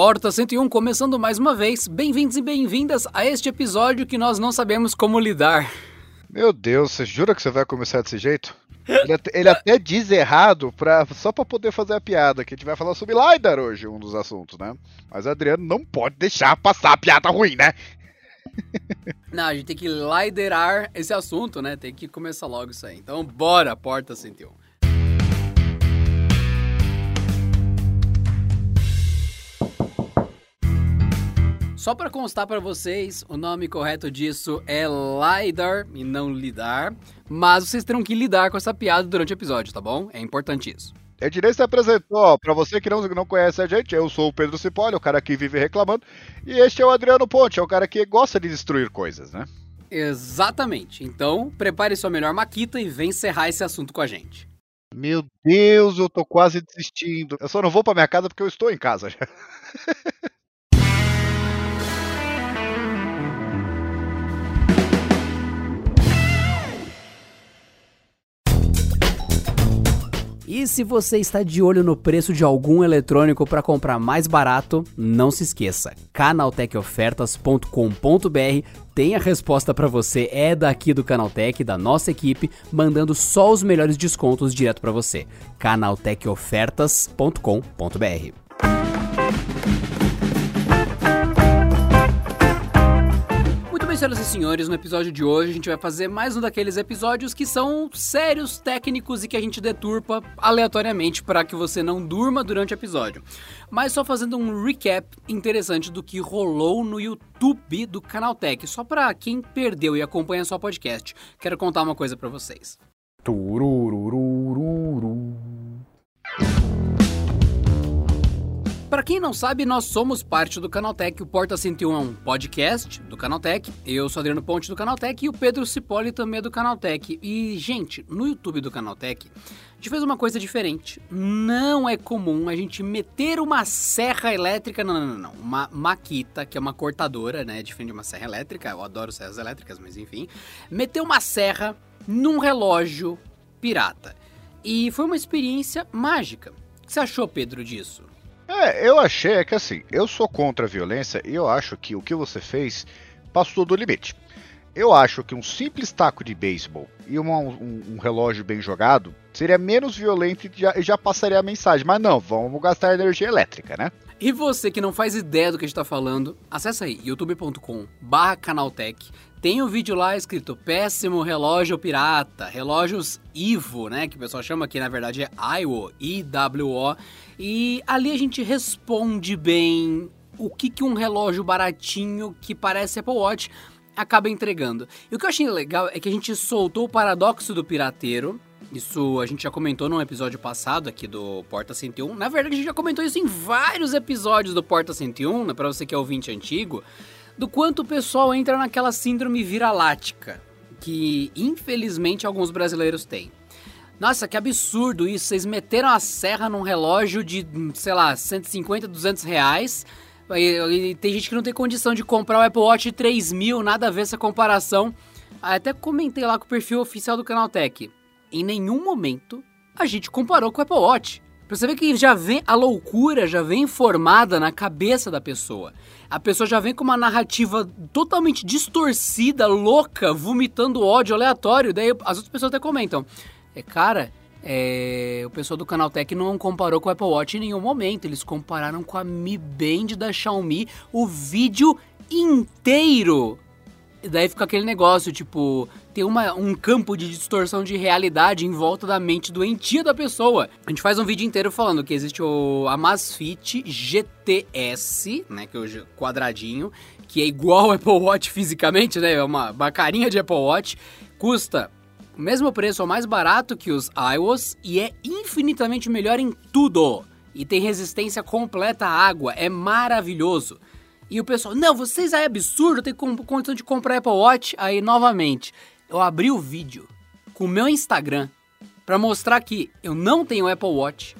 Porta 101 começando mais uma vez. Bem-vindos e bem-vindas a este episódio que nós não sabemos como lidar. Meu Deus, você jura que você vai começar desse jeito? Ele até, ele até diz errado pra, só pra poder fazer a piada, que a gente vai falar sobre LiDAR hoje, um dos assuntos, né? Mas o Adriano não pode deixar passar a piada ruim, né? Não, a gente tem que liderar esse assunto, né? Tem que começar logo isso aí. Então, bora, Porta 101. Só para constar para vocês, o nome correto disso é LIDAR e não lidar, mas vocês terão que lidar com essa piada durante o episódio, tá bom? É importante isso. É direito se apresentou, para você que não, não conhece a gente, eu sou o Pedro Cipolli, o cara que vive reclamando, e este é o Adriano Ponte, é o cara que gosta de destruir coisas, né? Exatamente. Então, prepare sua melhor maquita e vem encerrar esse assunto com a gente. Meu Deus, eu tô quase desistindo. Eu só não vou para minha casa porque eu estou em casa já. E se você está de olho no preço de algum eletrônico para comprar mais barato, não se esqueça, canaltechofertas.com.br tem a resposta para você, é daqui do Canaltech, da nossa equipe, mandando só os melhores descontos direto para você. canaltechofertas.com.br. senhoras e senhores, no episódio de hoje a gente vai fazer mais um daqueles episódios que são sérios, técnicos e que a gente deturpa aleatoriamente para que você não durma durante o episódio. Mas só fazendo um recap interessante do que rolou no YouTube do Canaltech, só para quem perdeu e acompanha só podcast. Quero contar uma coisa para vocês. Turururururu. Para quem não sabe, nós somos parte do Canaltech. O Porta 101 é um podcast do Canaltech. Eu sou Adriano Ponte do Canaltech e o Pedro Cipolli também é do Canaltech. E, gente, no YouTube do Canaltech, a gente fez uma coisa diferente. Não é comum a gente meter uma serra elétrica, não, não, não. Uma maquita, que é uma cortadora, né? Diferente de uma serra elétrica. Eu adoro serras elétricas, mas enfim. Meter uma serra num relógio pirata. E foi uma experiência mágica. O que você achou, Pedro, disso? É, eu achei é que assim, eu sou contra a violência e eu acho que o que você fez passou do limite. Eu acho que um simples taco de beisebol e uma, um, um, relógio bem jogado seria menos violento e já, já, passaria a mensagem. Mas não, vamos gastar energia elétrica, né? E você que não faz ideia do que a gente tá falando, acessa aí youtube.com canaltech tem um vídeo lá escrito Péssimo Relógio Pirata, relógios Ivo, né? Que o pessoal chama aqui, na verdade é IWO, I-W-O. E ali a gente responde bem o que, que um relógio baratinho que parece Apple Watch acaba entregando. E o que eu achei legal é que a gente soltou o paradoxo do pirateiro. Isso a gente já comentou num episódio passado aqui do Porta 101. Na verdade, a gente já comentou isso em vários episódios do Porta 101, né? Pra você que é ouvinte antigo do quanto o pessoal entra naquela síndrome viralática, que infelizmente alguns brasileiros têm. Nossa, que absurdo isso, vocês meteram a serra num relógio de, sei lá, 150, 200 reais, e, e tem gente que não tem condição de comprar o Apple Watch 3 mil, nada a ver essa comparação. Até comentei lá com o perfil oficial do Canaltech. Em nenhum momento a gente comparou com o Apple Watch. Pra você ver que já vem a loucura, já vem formada na cabeça da pessoa. A pessoa já vem com uma narrativa totalmente distorcida, louca, vomitando ódio aleatório. Daí as outras pessoas até comentam: é, cara, é, o pessoal do Canaltech não comparou com o Apple Watch em nenhum momento. Eles compararam com a Mi Band da Xiaomi o vídeo inteiro. E daí fica aquele negócio, tipo, tem uma, um campo de distorção de realidade em volta da mente doentia da pessoa. A gente faz um vídeo inteiro falando que existe o Amazfit GTS, né, que é o quadradinho, que é igual ao Apple Watch fisicamente, né, é uma, uma carinha de Apple Watch, custa o mesmo preço ou mais barato que os iOS e é infinitamente melhor em tudo. E tem resistência completa à água, é maravilhoso. E o pessoal, não, vocês é absurdo, tem condição de comprar Apple Watch. Aí, novamente, eu abri o vídeo com o meu Instagram para mostrar que eu não tenho Apple Watch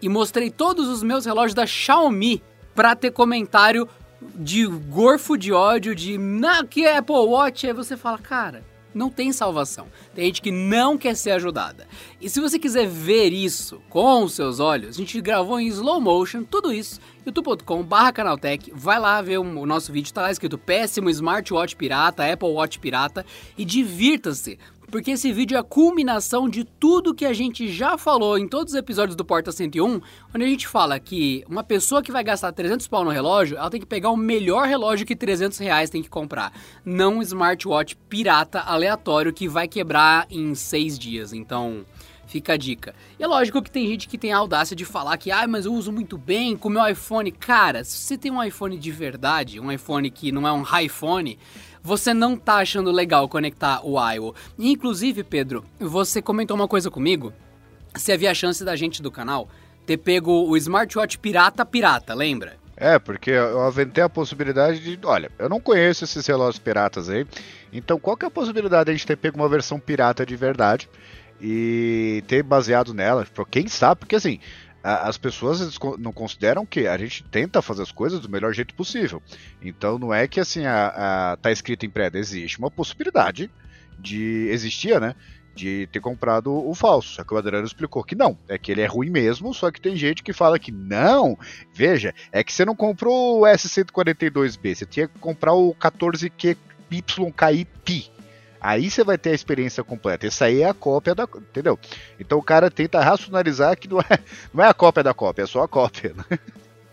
e mostrei todos os meus relógios da Xiaomi para ter comentário de gorfo de ódio de, não, que é Apple Watch. Aí você fala, cara, Não tem salvação. Tem gente que não quer ser ajudada. E se você quiser ver isso com os seus olhos, a gente gravou em slow motion tudo isso youtube.com.br canaltech, vai lá ver o nosso vídeo, tá lá escrito péssimo smartwatch pirata, Apple Watch pirata e divirta-se, porque esse vídeo é a culminação de tudo que a gente já falou em todos os episódios do Porta 101, onde a gente fala que uma pessoa que vai gastar 300 pau no relógio, ela tem que pegar o melhor relógio que 300 reais tem que comprar, não um smartwatch pirata aleatório que vai quebrar em 6 dias, então... Fica a dica. E é lógico que tem gente que tem a audácia de falar que, ah, mas eu uso muito bem com o meu iPhone. Cara, se você tem um iPhone de verdade, um iPhone que não é um iPhone, você não tá achando legal conectar o iO. Inclusive, Pedro, você comentou uma coisa comigo, se havia a chance da gente do canal ter pego o smartwatch pirata pirata, lembra? É, porque eu aventei a possibilidade de. Olha, eu não conheço esses relógios piratas aí. Então, qual que é a possibilidade de a gente ter pego uma versão pirata de verdade? E ter baseado nela. Quem sabe, porque assim, as pessoas não consideram que a gente tenta fazer as coisas do melhor jeito possível. Então não é que assim a, a, tá escrito em prédio, existe uma possibilidade de existia, né? De ter comprado o falso. Só que o Adriano explicou que não. É que ele é ruim mesmo, só que tem gente que fala que não. Veja, é que você não comprou o S142B, você tinha que comprar o 14Q YKI Aí você vai ter a experiência completa. Essa aí é a cópia da. Entendeu? Então o cara tenta racionalizar que não é, não é a cópia da cópia, é só a cópia. Né?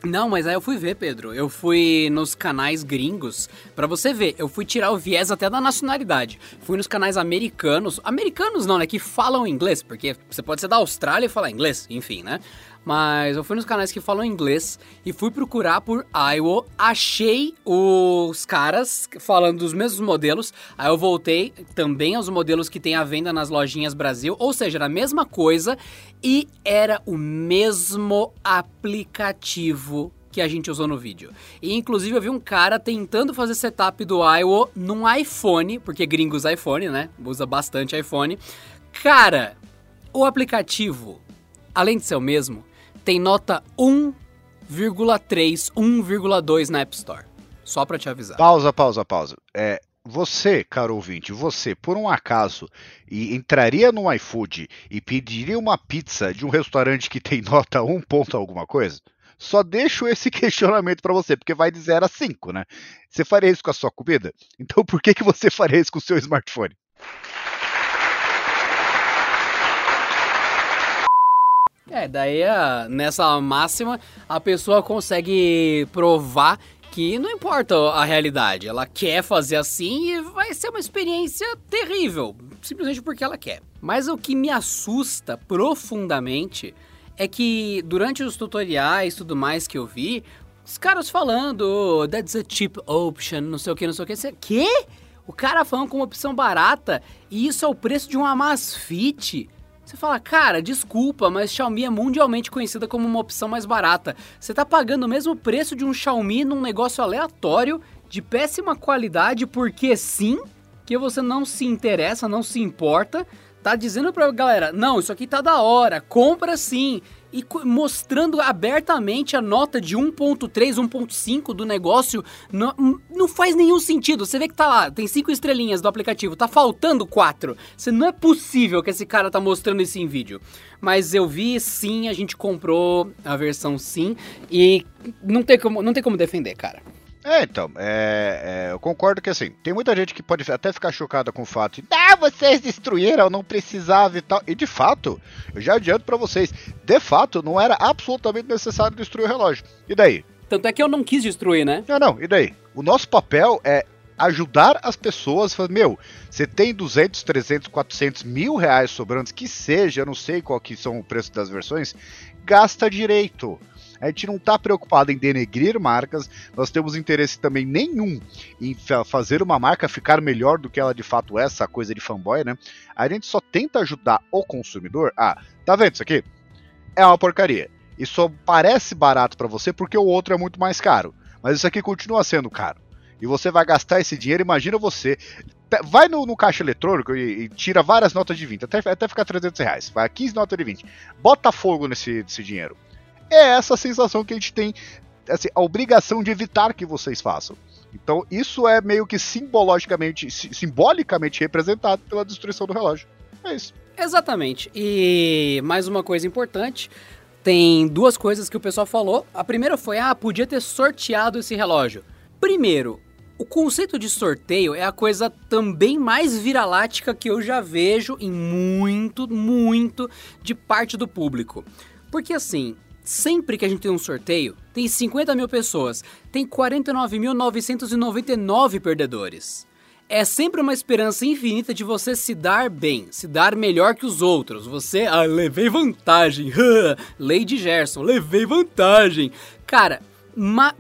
Não, mas aí eu fui ver, Pedro. Eu fui nos canais gringos para você ver. Eu fui tirar o viés até da nacionalidade. Fui nos canais americanos. Americanos não, né? Que falam inglês, porque você pode ser da Austrália e falar inglês, enfim, né? Mas eu fui nos canais que falam inglês e fui procurar por Iowa, achei os caras falando dos mesmos modelos. Aí eu voltei também aos modelos que tem à venda nas lojinhas Brasil, ou seja, era a mesma coisa e era o mesmo aplicativo que a gente usou no vídeo. E inclusive eu vi um cara tentando fazer setup do Iowa num iPhone, porque gringos iPhone, né? Usa bastante iPhone. Cara, o aplicativo, além de ser o mesmo, tem nota 1,3, 1,2 na App Store. Só para te avisar. Pausa, pausa, pausa. É, você, caro ouvinte, você, por um acaso, e entraria no iFood e pediria uma pizza de um restaurante que tem nota 1 ponto alguma coisa? Só deixo esse questionamento para você, porque vai de 0 a 5, né? Você faria isso com a sua comida? Então por que, que você faria isso com o seu smartphone? É, daí a, nessa máxima a pessoa consegue provar que não importa a realidade, ela quer fazer assim e vai ser uma experiência terrível, simplesmente porque ela quer. Mas o que me assusta profundamente é que durante os tutoriais e tudo mais que eu vi, os caras falando, oh, that's a cheap option, não sei o que, não sei o que, você? O cara falando com uma opção barata e isso é o preço de uma Amazfit. Você fala, cara, desculpa, mas Xiaomi é mundialmente conhecida como uma opção mais barata. Você tá pagando o mesmo preço de um Xiaomi num negócio aleatório, de péssima qualidade, porque sim, que você não se interessa, não se importa, tá dizendo pra galera, não, isso aqui tá da hora, compra sim e mostrando abertamente a nota de 1.3, 1.5 do negócio, não, não faz nenhum sentido. Você vê que tá lá, tem cinco estrelinhas do aplicativo, tá faltando quatro. Você não é possível que esse cara tá mostrando isso em vídeo. Mas eu vi sim, a gente comprou a versão sim e não tem como, não tem como defender, cara. É, então, é, é, eu concordo que assim, tem muita gente que pode até ficar chocada com o fato de, ah, vocês destruíram, não precisava e tal. E de fato, eu já adianto para vocês, de fato, não era absolutamente necessário destruir o relógio. E daí? Tanto é que eu não quis destruir, né? Não, não, e daí? O nosso papel é ajudar as pessoas, falar, meu, você tem 200, 300, 400 mil reais sobrantes, que seja, eu não sei qual que são o preço das versões, gasta direito. A gente não está preocupado em denegrir marcas, nós temos interesse também nenhum em fazer uma marca ficar melhor do que ela de fato é, essa coisa de fanboy, né? A gente só tenta ajudar o consumidor. Ah, tá vendo isso aqui? É uma porcaria. Só parece barato para você porque o outro é muito mais caro. Mas isso aqui continua sendo caro. E você vai gastar esse dinheiro, imagina você. Vai no, no caixa eletrônico e, e, tira várias notas de 20, até, até ficar 300 reais. Vai 15 notas de 20. Bota fogo nesse, nesse dinheiro. É essa sensação que a gente tem, assim, a obrigação de evitar que vocês façam. Então isso é meio que simbologicamente, simbolicamente representado pela destruição do relógio. É isso. Exatamente. E mais uma coisa importante, tem duas coisas que o pessoal falou. A primeira foi: ah, podia ter sorteado esse relógio. Primeiro, o conceito de sorteio é a coisa também mais viralática que eu já vejo em muito, muito de parte do público. Porque assim, sempre que a gente tem um sorteio, tem 50 mil pessoas, tem 49.999 perdedores. É sempre uma esperança infinita de você se dar bem, se dar melhor que os outros. Você, ah, levei vantagem. Lady Gerson, levei vantagem. Cara,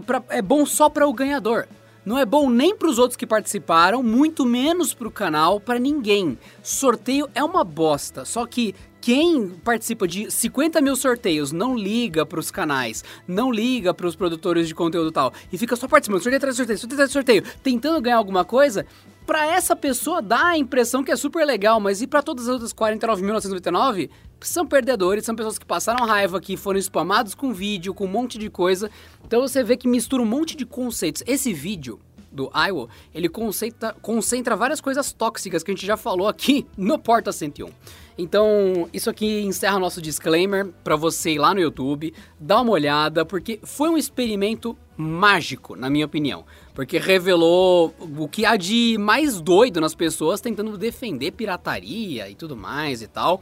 pra, é bom só para o ganhador. Não é bom nem para os outros que participaram, muito menos para o canal, para ninguém. Sorteio é uma bosta, só que quem participa de 50 mil sorteios não liga para os canais, não liga para os produtores de conteúdo tal, e fica só participando, sorteio atrás de sorteio, sorteio atrás de sorteio, tentando ganhar alguma coisa, para essa pessoa dá a impressão que é super legal, mas e para todas as outras 49.999? São perdedores, são pessoas que passaram raiva, que foram spamados com vídeo, com um monte de coisa. Então você vê que mistura um monte de conceitos. Esse vídeo do Iowa, ele concentra, concentra várias coisas tóxicas que a gente já falou aqui no Porta 101. Então, isso aqui encerra nosso disclaimer para você ir lá no YouTube, dar uma olhada, porque foi um experimento mágico, na minha opinião. Porque revelou o que há de mais doido nas pessoas tentando defender pirataria e tudo mais e tal.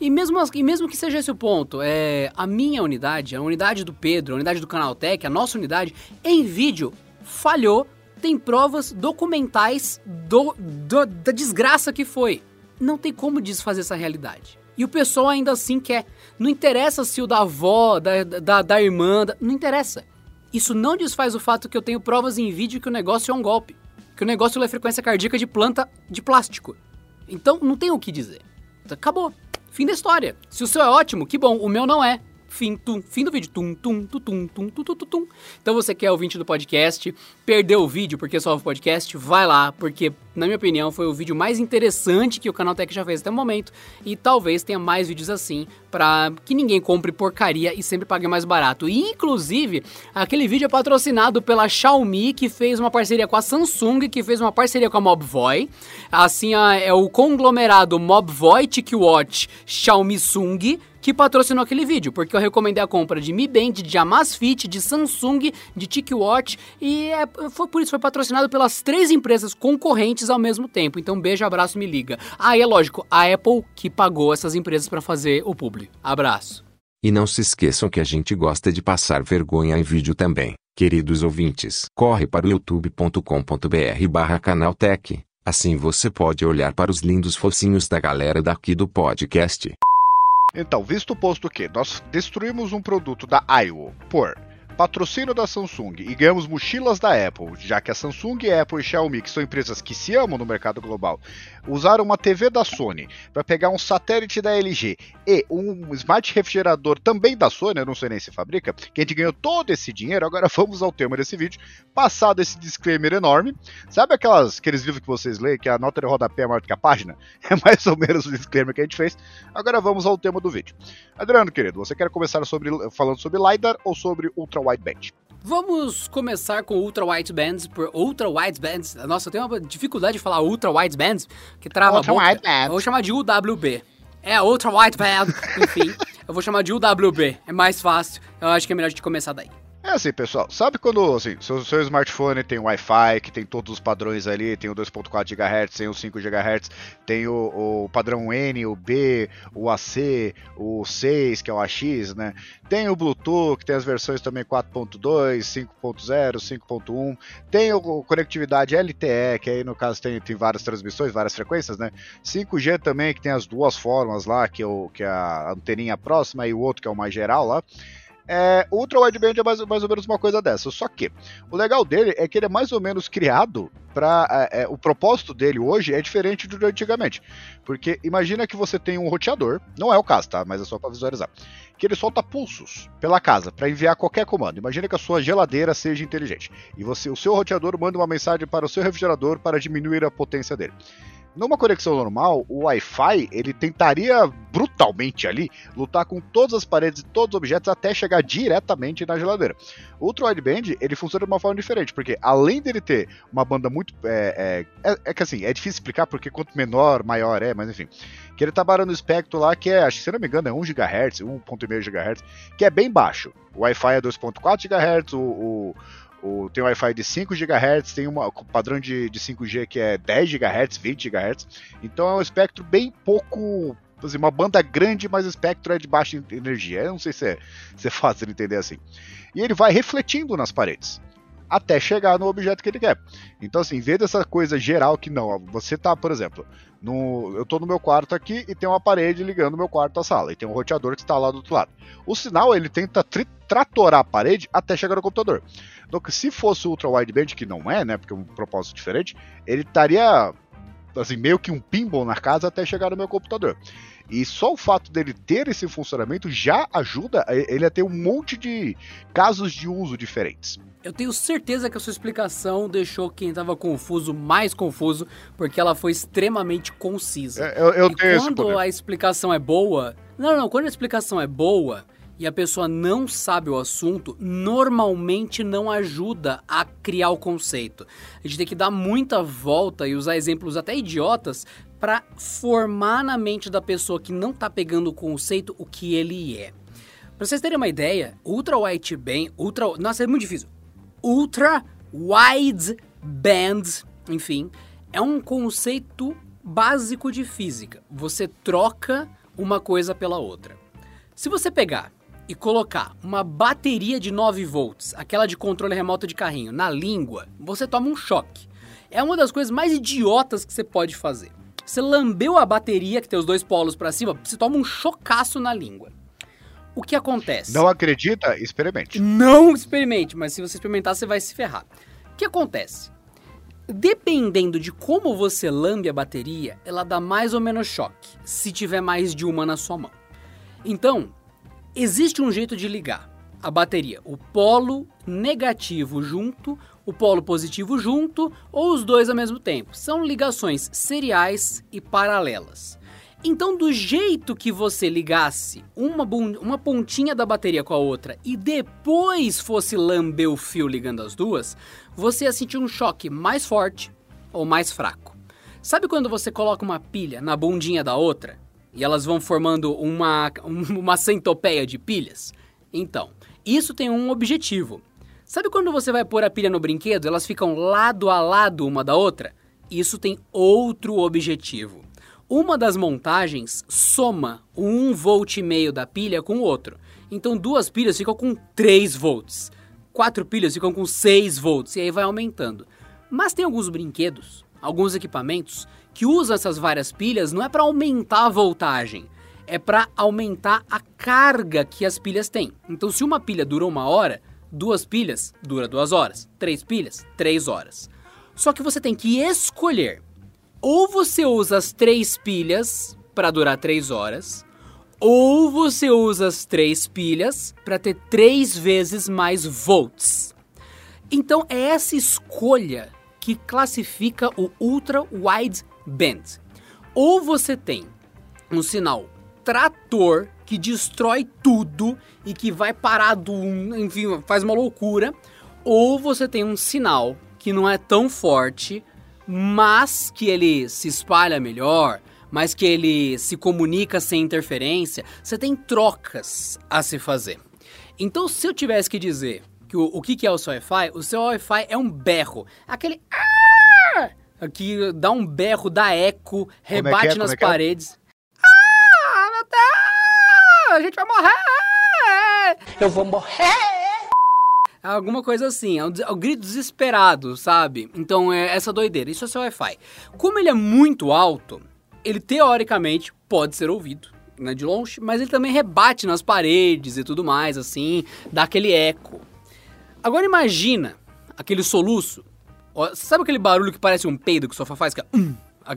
E mesmo, e mesmo que seja esse o ponto, é, a minha unidade, a unidade do Pedro, a unidade do Canaltech, a nossa unidade, em vídeo, falhou. Tem provas documentais do, do, da desgraça que foi. Não tem como desfazer essa realidade. E o pessoal ainda assim quer. Não interessa se o da avó, da, da, da irmã, da, não interessa. Isso não desfaz o fato que eu tenho provas em vídeo que o negócio é um golpe. Que o negócio é frequência cardíaca de planta de plástico. Então não tem o que dizer. Acabou. Fim da história. Se o seu é ótimo, que bom. O meu não é fim, tum, fim do vídeo, tum, tum, tum, tum, tum, tum, tum, tum. Então você quer é ouvinte do podcast, perdeu o vídeo porque só o podcast, vai lá, porque na minha opinião foi o vídeo mais interessante que o canal Tech já fez até o momento e talvez tenha mais vídeos assim para que ninguém compre porcaria e sempre pague mais barato. E, inclusive, aquele vídeo é patrocinado pela Xiaomi que fez uma parceria com a Samsung, que fez uma parceria com a Mobvoi. Assim, é o conglomerado Mobvoi TicWatch Xiaomi Sung que patrocinou aquele vídeo, porque eu recomendei a compra de Mi Band, de Amazfit, de Samsung, de TicWatch e é, foi por isso foi patrocinado pelas três empresas concorrentes ao mesmo tempo. Então beijo, abraço, me liga. Ah, é lógico, a Apple que pagou essas empresas para fazer o publi. Abraço. E não se esqueçam que a gente gosta de passar vergonha em vídeo também. Queridos ouvintes, corre para o youtube.com.br barra canaltech. Assim você pode olhar para os lindos focinhos da galera daqui do podcast. Então, visto posto que nós destruímos um produto da IO por patrocínio da Samsung e ganhamos mochilas da Apple, já que a Samsung, Apple e Xiaomi, que são empresas que se amam no mercado global, usaram uma TV da Sony para pegar um satélite da LG e um smart refrigerador também da Sony, eu não sei nem se fabrica, que a gente ganhou todo esse dinheiro. Agora vamos ao tema desse vídeo. Passado esse disclaimer enorme, sabe aquelas, aqueles livros que vocês leem que a nota de rodapé é maior do que a página? É mais ou menos o disclaimer que a gente fez. Agora vamos ao tema do vídeo. Adriano, querido, você quer começar sobre, falando sobre LiDAR ou sobre Ultra wideband. Vamos começar com ultra wideband por ultra widebands. Nossa, eu tenho uma dificuldade de falar ultra widebands, que trava ultra a boca. Wideband. Eu vou chamar de UWB. É, ultra wideband. Enfim, eu vou chamar de UWB. É mais fácil. Eu acho que é melhor a gente começar daí. É assim, pessoal, sabe quando assim, seu, seu smartphone tem Wi-Fi, que tem todos os padrões ali, tem o 2.4 GHz, tem o 5 GHz, tem o, o, padrão N, o B, o AC, o 6, que é o AX, né? Tem o Bluetooth, tem as versões também 4.2, 5.0, 5.1, tem o, conectividade LTE, que aí no caso tem, tem várias transmissões, várias frequências, né? 5G também, que tem as duas formas lá, que é, o, que é a anteninha próxima e o outro que é o mais geral lá. É, Ultra Wideband é mais, mais ou menos uma coisa dessa. Só que o legal dele é que ele é mais ou menos criado para é, é, o propósito dele hoje é diferente do de antigamente. Porque imagina que você tem um roteador, não é o caso, tá? Mas é só para visualizar. Que ele solta pulsos pela casa para enviar qualquer comando. Imagina que a sua geladeira seja inteligente e você, o seu roteador manda uma mensagem para o seu refrigerador para diminuir a potência dele. Numa conexão normal, o Wi-Fi ele tentaria brutalmente ali lutar com todas as paredes e todos os objetos até chegar diretamente na geladeira. O Ultra Wideband ele funciona de uma forma diferente, porque além dele ter uma banda muito. É, é, é, é que assim, é difícil explicar porque quanto menor, maior é, mas enfim. Que ele tá barando o espectro lá que é, acho que se não me engano, é 1 GHz, 1.5 GHz, que é bem baixo. O Wi-Fi é 2.4 GHz, o, o o, tem Wi-Fi de 5 GHz, tem um padrão de, de 5G que é 10 GHz, 20 GHz. Então é um espectro bem pouco. Assim, uma banda grande, mas o espectro é de baixa energia. Eu não sei se é, se é fácil de entender assim. E ele vai refletindo nas paredes até chegar no objeto que ele quer. Então, assim, em vez dessa coisa geral que não, você tá, por exemplo, no, eu tô no meu quarto aqui e tem uma parede ligando meu quarto à sala, e tem um roteador que está lá do outro lado. O sinal, ele tenta tratorar a parede até chegar no computador. Então, se fosse ultra wideband, que não é, né, porque é um propósito diferente, ele estaria assim, meio que um pinball na casa até chegar no meu computador. E só o fato dele ter esse funcionamento já ajuda ele a ter um monte de casos de uso diferentes. Eu tenho certeza que a sua explicação deixou quem estava confuso mais confuso, porque ela foi extremamente concisa. É, eu, eu e tenho quando a explicação é boa. Não, não, quando a explicação é boa e a pessoa não sabe o assunto, normalmente não ajuda a criar o conceito. A gente tem que dar muita volta e usar exemplos até idiotas para formar na mente da pessoa que não está pegando o conceito o que ele é. Para vocês terem uma ideia, ultra white band, ultra, nossa, é muito difícil. Ultra Wide Band, enfim, é um conceito básico de física. Você troca uma coisa pela outra. Se você pegar e colocar uma bateria de 9 volts, aquela de controle remoto de carrinho, na língua, você toma um choque. É uma das coisas mais idiotas que você pode fazer. Você lambeu a bateria, que tem os dois polos para cima, você toma um chocaço na língua. O que acontece? Não acredita? Experimente. Não experimente, mas se você experimentar, você vai se ferrar. O que acontece? Dependendo de como você lambe a bateria, ela dá mais ou menos choque, se tiver mais de uma na sua mão. Então, existe um jeito de ligar a bateria, o polo negativo junto, o polo positivo junto ou os dois ao mesmo tempo. São ligações seriais e paralelas. Então, do jeito que você ligasse uma, uma pontinha da bateria com a outra e depois fosse lamber o fio ligando as duas, você ia sentir um choque mais forte ou mais fraco. Sabe quando você coloca uma pilha na bundinha da outra e elas vão formando uma, uma centopeia de pilhas? Então, isso tem um objetivo. Sabe quando você vai pôr a pilha no brinquedo, elas ficam lado a lado uma da outra? Isso tem outro objetivo. Uma das montagens soma 1 volt e meio da pilha com o outro. Então duas pilhas ficam com 3 volts. Quatro pilhas ficam com 6 volts e aí vai aumentando. Mas tem alguns brinquedos, alguns equipamentos que usam essas várias pilhas não é para aumentar a voltagem, é para aumentar a carga que as pilhas têm. Então se uma pilha dura uma hora, duas pilhas dura duas horas, três pilhas, três horas. Só que você tem que escolher ou você usa as três pilhas para durar três horas, ou você usa as três pilhas para ter três vezes mais volts. Então é essa escolha que classifica o Ultra Wide Band. Ou você tem um sinal trator que destrói tudo e que vai parar do, enfim, faz uma loucura, ou você tem um sinal que não é tão forte, mas que ele se espalha melhor, mas que ele se comunica sem interferência, você tem trocas a se fazer. Então, se eu tivesse que dizer que o, o que, que é o seu Wi-Fi, o seu Wi-Fi é um berro. Aquele. Que dá um berro, dá eco, é rebate é é? nas paredes. A gente vai morrer! Eu vou morrer! Alguma coisa assim, é um, é um grito desesperado, sabe? Então é essa doideira. Isso é seu Wi-Fi. Como ele é muito alto, ele teoricamente pode ser ouvido. Né, de longe, mas ele também rebate nas paredes e tudo mais, assim, dá aquele eco. Agora imagina aquele soluço. Sabe aquele barulho que parece um peido que o sofá faz? Que é, um,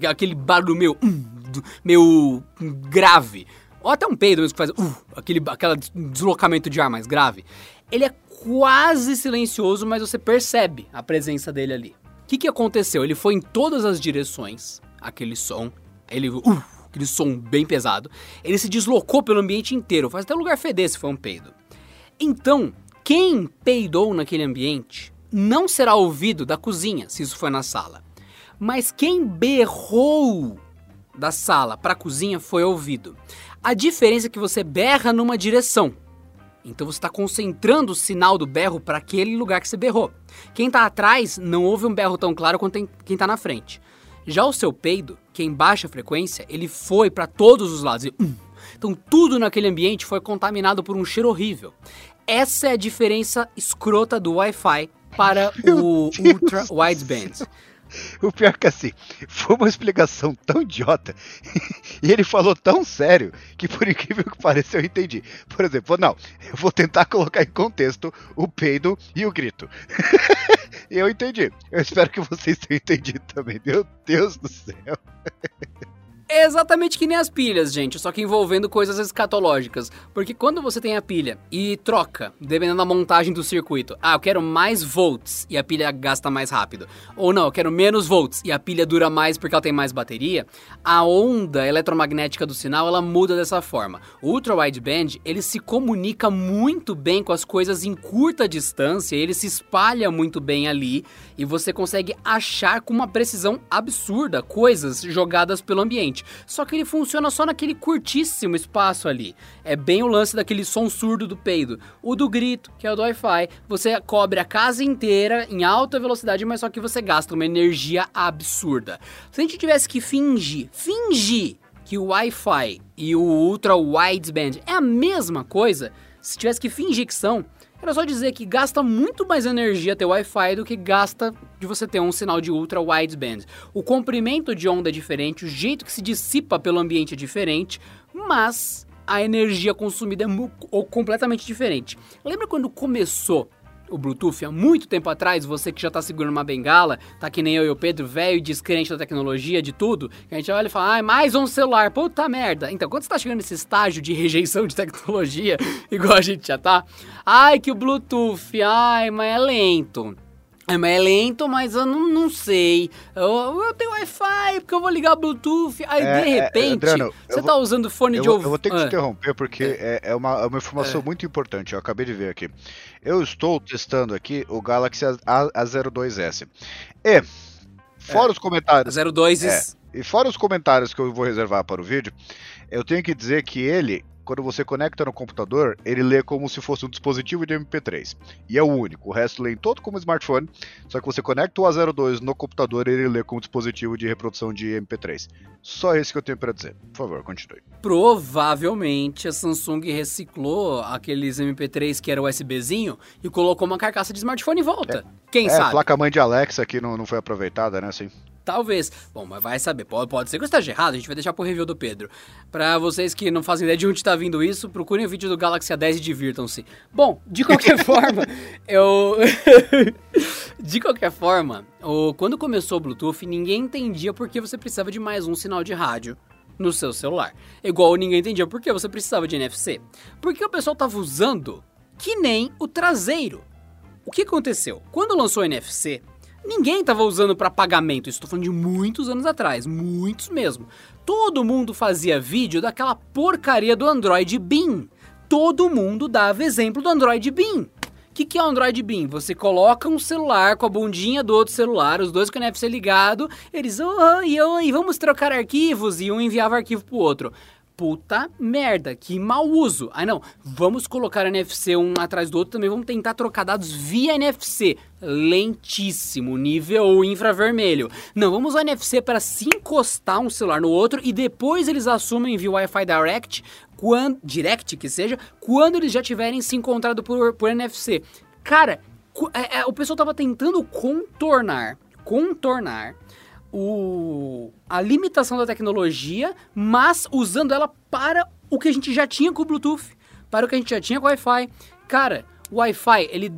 aquele barulho meu, um, meu grave. Ou até um peido mesmo que faz uh, aquele, deslocamento de ar mais grave. Ele é quase silencioso, mas você percebe a presença dele ali. O que, que aconteceu? Ele foi em todas as direções, aquele som, ele, uh, aquele som bem pesado, ele se deslocou pelo ambiente inteiro, faz até o lugar feder se for um peido. Então, quem peidou naquele ambiente não será ouvido da cozinha, se isso for na sala. Mas quem berrou da sala para a cozinha foi ouvido. A diferença é que você berra numa direção. Então você está concentrando o sinal do berro para aquele lugar que você berrou. Quem está atrás não ouve um berro tão claro quanto quem está na frente. Já o seu peido, que é em baixa frequência, ele foi para todos os lados. E, hum. Então tudo naquele ambiente foi contaminado por um cheiro horrível. Essa é a diferença escrota do Wi-Fi para o Ultra Wideband. O pior é que assim, foi uma explicação tão idiota e ele falou tão sério que por incrível que pareça eu entendi. Por exemplo, não, eu vou tentar colocar em contexto o peido e o grito. eu entendi. Eu espero que vocês tenham entendido também. Meu Deus do céu. É exatamente que nem as pilhas, gente, só que envolvendo coisas escatológicas. Porque quando você tem a pilha e troca, dependendo da montagem do circuito, ah, eu quero mais volts e a pilha gasta mais rápido. Ou não, eu quero menos volts e a pilha dura mais porque ela tem mais bateria, a onda eletromagnética do sinal ela muda dessa forma. O ultra wideband, ele se comunica muito bem com as coisas em curta distância, ele se espalha muito bem ali e você consegue achar com uma precisão absurda coisas jogadas pelo ambiente. Só que ele funciona só naquele curtíssimo espaço ali. É bem o lance daquele som surdo do peido. O do grito, que é o do Wi-Fi, você cobre a casa inteira em alta velocidade, mas só que você gasta uma energia absurda. Se a gente tivesse que fingir, fingir que o Wi-Fi e o Ultra Wideband é a mesma coisa, se tivesse que fingir que são, era só dizer que gasta muito mais energia ter Wi-Fi do que gasta de você ter um sinal de ultra wideband. O comprimento de onda é diferente, o jeito que se dissipa pelo ambiente é diferente, mas a energia consumida é completamente diferente. Lembra quando começou o Bluetooth há muito tempo atrás, você que já tá segurando uma bengala, tá que nem eu e o Pedro, velho, descrente da tecnologia, de tudo, a gente olha e fala, ai, mais um celular, puta merda. Então, quando você tá chegando nesse estágio de rejeição de tecnologia, igual a gente já tá, ai, que o Bluetooth, ai, mas é lento. É, mas é lento, mas eu não, não sei. Eu, eu tenho Wi-Fi, porque eu vou ligar Bluetooth. Aí, é, de é, repente, é, Adriano, você tá usando fone de ouvido. Eu vou ter que ah. te interromper, porque é, é, uma, é uma informação muito importante. Eu acabei de ver aqui. Eu estou testando aqui o Galaxy A, A02S. E, fora os comentários... A02 E fora os comentários que eu vou reservar para o vídeo, eu tenho que dizer que ele quando você conecta no computador, ele lê como se fosse um dispositivo de MP3. E é o único. O resto lê em todo como smartphone, só que você conecta o A02 no computador e ele lê como dispositivo de reprodução de MP3. Só isso que eu tenho para dizer. Por favor, continue. Provavelmente a Samsung reciclou aqueles MP3 que era USBzinho e colocou uma carcaça de smartphone em volta. É, Quem é, sabe? A placa-mãe de Alexa que não, não foi aproveitada, né? Assim. Talvez. Bom, mas vai saber. Pode, pode ser que eu esteja errado, a gente vai deixar pro review do Pedro. Para vocês que não fazem ideia de onde está vindo isso, procurem o vídeo do Galaxy A10 e divirtam-se. Bom, de qualquer forma, eu. de qualquer forma, o... quando começou o Bluetooth, ninguém entendia por que você precisava de mais um sinal de rádio no seu celular. Igual ninguém entendia por que você precisava de NFC. Porque o pessoal tava usando que nem o traseiro. O que aconteceu? Quando lançou o NFC, ninguém estava usando para pagamento. Estou falando de muitos anos atrás, muitos mesmo. Todo mundo fazia vídeo daquela porcaria do Android Beam. Todo mundo dava exemplo do Android Beam. O que, que é o Android Beam? Você coloca um celular com a bundinha do outro celular, os dois com o NFC ligado, eles, oi, oi, vamos trocar arquivos, e um enviava arquivo pro outro puta merda, que mau uso. Aí não, vamos colocar NFC um atrás do outro, também vamos tentar trocar dados via NFC. Lentíssimo, nível infravermelho. Não, vamos usar NFC para se encostar um celular no outro e depois eles assumem via Wi-Fi Direct, quando, Direct que seja, quando eles já tiverem se encontrado por, por NFC. Cara, é, é, o pessoal tava tentando contornar, contornar o, a limitação da tecnologia, mas usando ela para o que a gente já tinha com o Bluetooth, para o que a gente já tinha com o Wi-Fi. Cara, o Wi-Fi, ele.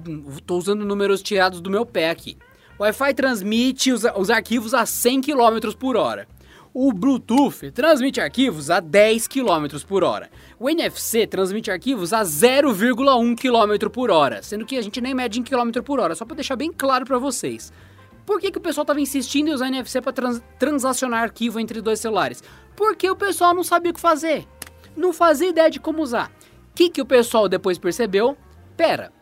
Tô usando números tirados do meu pé aqui. O Wi-Fi transmite os, os arquivos a 100 km por hora. O Bluetooth transmite arquivos a 10 km por hora. O NFC transmite arquivos a 0,1 km por hora, sendo que a gente nem mede em km por hora, só para deixar bem claro para vocês. Por que, que o pessoal estava insistindo em usar NFC para trans transacionar arquivo entre dois celulares? Porque o pessoal não sabia o que fazer. Não fazia ideia de como usar. O que, que o pessoal depois percebeu? Pera,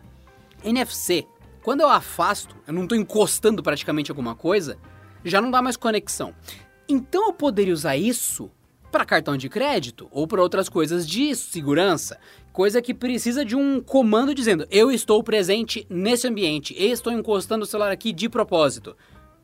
NFC, quando eu afasto, eu não estou encostando praticamente alguma coisa, já não dá mais conexão. Então eu poderia usar isso para cartão de crédito ou para outras coisas de segurança, coisa que precisa de um comando dizendo: eu estou presente nesse ambiente, estou encostando o celular aqui de propósito.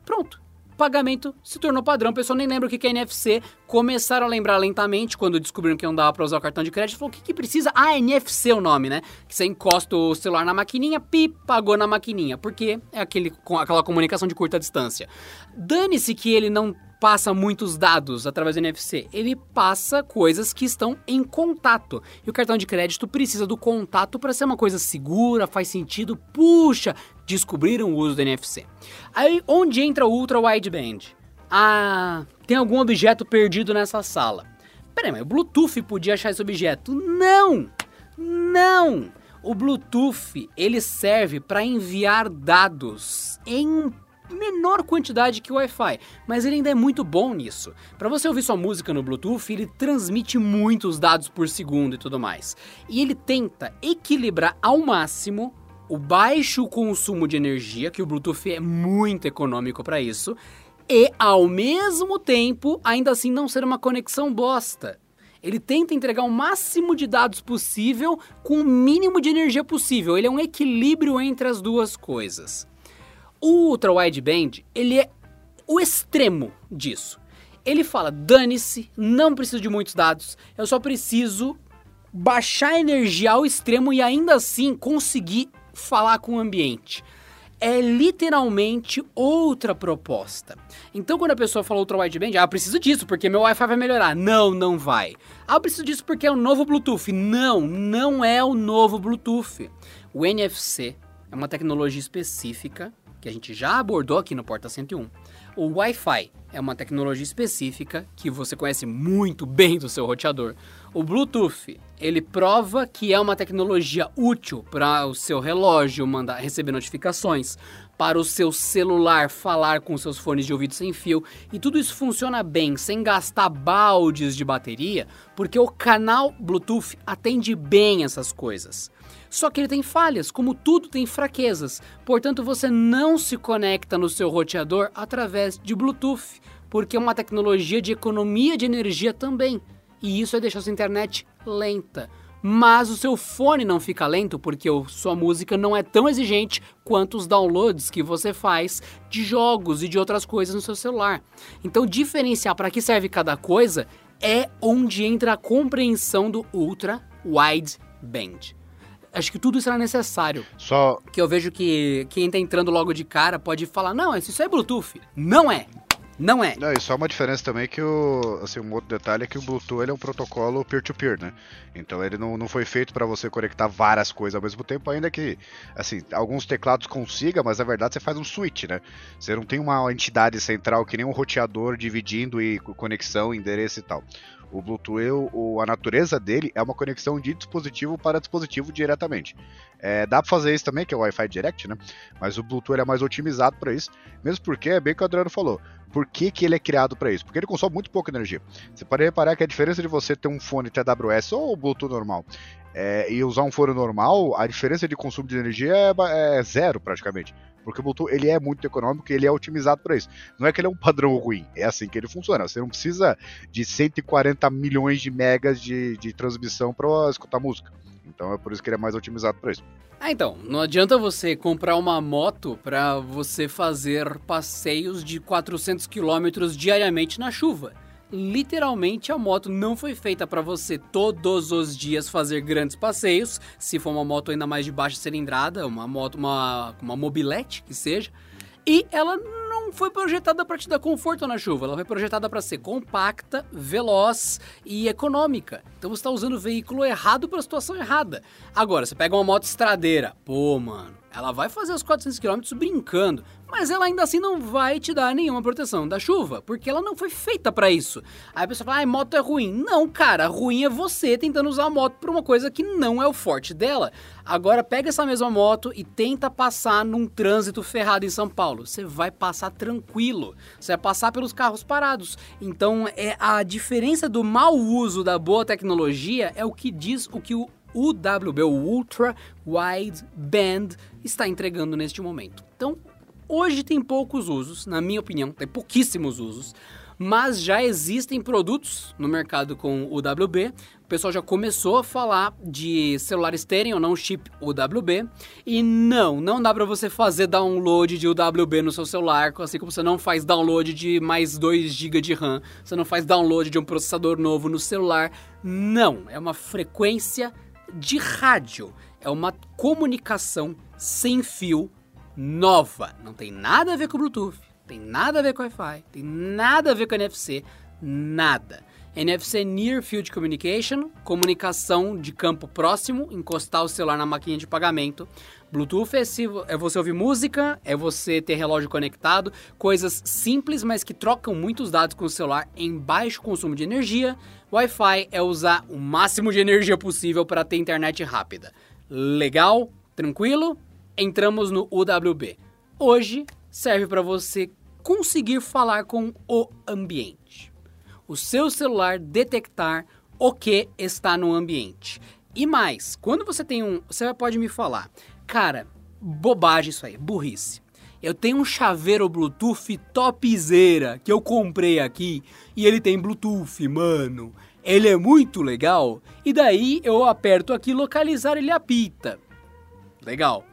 Pronto. Pagamento se tornou padrão, a pessoa nem lembra o que é NFC. Começaram a lembrar lentamente quando descobriram que não dava para usar o cartão de crédito. Falou: o que, que precisa? Ah, NFC é o nome, né? Que você encosta o celular na maquininha, pi, pagou na maquininha. Porque é aquele, aquela comunicação de curta distância. Dane-se que ele não passa muitos dados através do NFC, ele passa coisas que estão em contato. E o cartão de crédito precisa do contato para ser uma coisa segura, faz sentido. Puxa, descobriram o uso do NFC. Aí onde entra o Ultra Wideband? Ah, tem algum objeto perdido nessa sala. Peraí, mas o Bluetooth podia achar esse objeto? Não! Não! O Bluetooth ele serve para enviar dados em menor quantidade que o Wi-Fi, mas ele ainda é muito bom nisso. Para você ouvir sua música no Bluetooth, ele transmite muitos dados por segundo e tudo mais. E ele tenta equilibrar ao máximo o baixo consumo de energia, que o Bluetooth é muito econômico para isso, e ao mesmo tempo ainda assim não ser uma conexão bosta. Ele tenta entregar o máximo de dados possível com o mínimo de energia possível. Ele é um equilíbrio entre as duas coisas. O Ultra Wideband, ele é o extremo disso. Ele fala: dane-se, não preciso de muitos dados, eu só preciso baixar a energia ao extremo e ainda assim conseguir falar com o ambiente. É literalmente outra proposta. Então, quando a pessoa fala Ultra Wideband, ah, eu preciso disso porque meu Wi-Fi vai melhorar. Não, não vai. Ah, eu preciso disso porque é o novo Bluetooth. Não, não é o novo Bluetooth. O NFC é uma tecnologia específica que a gente já abordou aqui no Porta 101. O Wi-Fi é uma tecnologia específica que você conhece muito bem do seu roteador. O Bluetooth, ele prova que é uma tecnologia útil para o seu relógio mandar receber notificações, para o seu celular falar com seus fones de ouvido sem fio, e tudo isso funciona bem sem gastar baldes de bateria, porque o canal Bluetooth atende bem essas coisas. Só que ele tem falhas, como tudo tem fraquezas. Portanto, você não se conecta no seu roteador através de Bluetooth, porque é uma tecnologia de economia de energia também. E isso vai deixar sua internet lenta. Mas o seu fone não fica lento porque sua música não é tão exigente quanto os downloads que você faz de jogos e de outras coisas no seu celular. Então, diferenciar para que serve cada coisa é onde entra a compreensão do Ultra Wide Band acho que tudo isso era necessário. Só. Que eu vejo que quem tá entrando logo de cara pode falar: não, isso é Bluetooth. Não é. Não é. Não, e só uma diferença também que o. Assim, um outro detalhe é que o Bluetooth é um protocolo peer-to-peer, -peer, né? Então ele não, não foi feito para você conectar várias coisas ao mesmo tempo, ainda que, assim, alguns teclados consiga, mas na verdade você faz um switch, né? Você não tem uma entidade central que nem um roteador dividindo e conexão, endereço e tal. O Bluetooth, o, a natureza dele é uma conexão de dispositivo para dispositivo diretamente. É, dá para fazer isso também, que é o Wi-Fi Direct, né? Mas o Bluetooth é mais otimizado para isso, mesmo porque é bem o que o Adriano falou. Por que, que ele é criado para isso? Porque ele consome muito pouca energia. Você pode reparar que a diferença de você ter um fone TWS ou Bluetooth normal é, e usar um fone normal, a diferença de consumo de energia é, é zero praticamente. Porque o Bluetooth ele é muito econômico e ele é otimizado para isso. Não é que ele é um padrão ruim, é assim que ele funciona. Você não precisa de 140 milhões de megas de, de transmissão para escutar música. Então é por isso que ele é mais otimizado para isso. Ah, então, não adianta você comprar uma moto para você fazer passeios de 400 quilômetros diariamente na chuva literalmente a moto não foi feita para você todos os dias fazer grandes passeios, se for uma moto ainda mais de baixa cilindrada, uma moto, uma, uma mobilete que seja, e ela não foi projetada para te dar conforto na chuva, ela foi projetada para ser compacta, veloz e econômica. Então você está usando o veículo errado para a situação errada. Agora, você pega uma moto estradeira, pô, mano, Ela vai fazer os 400 km brincando, mas ela ainda assim não vai te dar nenhuma proteção da chuva, porque ela não foi feita para isso. Aí a pessoa fala, ah, moto é ruim. Não, cara, ruim é você tentando usar a moto pra uma coisa que não é o forte dela. Agora pega essa mesma moto e tenta passar num trânsito ferrado em São Paulo. Você vai passar tranquilo. Você vai passar pelos carros parados. Então, é a diferença do mau uso da boa tecnologia é o que diz o que o UWB, o Ultra Wide Band, está entregando neste momento. Então, hoje tem poucos usos, na minha opinião, tem pouquíssimos usos, mas já existem produtos no mercado com UWB. O pessoal já começou a falar de celulares terem ou não chip UWB. E não, não dá para você fazer download de UWB no seu celular, assim como você não faz download de mais 2 GB de RAM, você não faz download de um processador novo no celular. Não, é uma frequência de rádio. É uma comunicação sem fio nova. Não tem nada a ver com Bluetooth, tem nada a ver com Wi-Fi, tem nada a ver com NFC, nada. NFC Near Field Communication, comunicação de campo próximo, encostar o celular na maquininha de pagamento. Bluetooth é, se, é você ouvir música, é você ter relógio conectado, coisas simples, mas que trocam muitos dados com o celular em baixo consumo de energia. Wi-Fi é usar o máximo de energia possível para ter internet rápida. Legal? Tranquilo? Entramos no UWB. Hoje serve para você conseguir falar com o ambiente. O seu celular detectar o que está no ambiente. E mais, quando você tem um. Você pode me falar, cara, bobagem isso aí, burrice. Eu tenho um chaveiro Bluetooth topzera que eu comprei aqui e ele tem Bluetooth, mano. Ele é muito legal. E daí eu aperto aqui localizar, ele apita. Legal.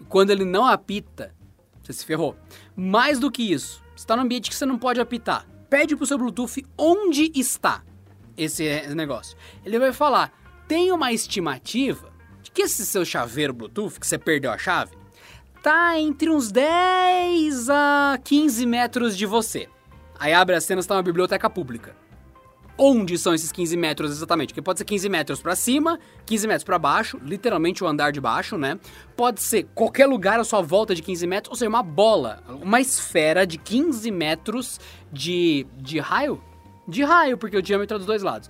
E quando ele não apita, você se ferrou. Mais do que isso, está no ambiente que você não pode apitar. Pede pro seu Bluetooth onde está esse negócio. Ele vai falar: tem uma estimativa de que esse seu chaveiro Bluetooth, que você perdeu a chave, tá entre uns 10 a 15 metros de você. Aí abre a cena, está uma biblioteca pública. Onde são esses 15 metros exatamente? Porque pode ser 15 metros para cima, 15 metros para baixo, literalmente o andar de baixo, né? Pode ser qualquer lugar à sua volta de 15 metros, ou seja, uma bola, uma esfera de 15 metros de, de raio, de raio, porque o diâmetro é dos dois lados.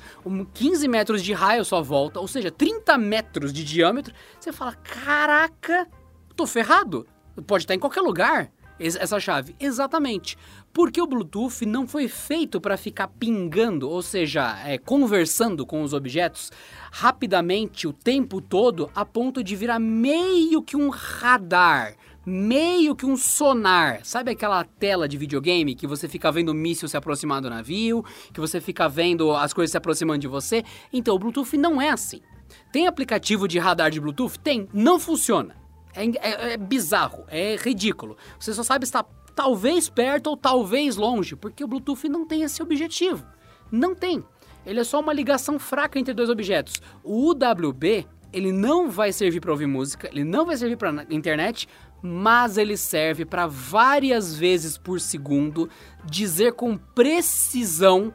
15 metros de raio sua volta, ou seja, 30 metros de diâmetro. Você fala, caraca, tô ferrado. Pode estar em qualquer lugar essa chave. Exatamente. Porque o Bluetooth não foi feito para ficar pingando, ou seja, é, conversando com os objetos rapidamente o tempo todo, a ponto de virar meio que um radar meio que um sonar. Sabe aquela tela de videogame que você fica vendo o míssil se aproximar do navio, que você fica vendo as coisas se aproximando de você? Então, o Bluetooth não é assim. Tem aplicativo de radar de Bluetooth? Tem, não funciona. É, é, é, bizarro, é ridículo. Você só sabe estar talvez perto ou talvez longe, porque o Bluetooth não tem esse objetivo. Não tem. Ele é só uma ligação fraca entre dois objetos. O UWB, ele não vai servir para ouvir música, ele não vai servir para internet, mas ele serve para várias vezes por segundo dizer com precisão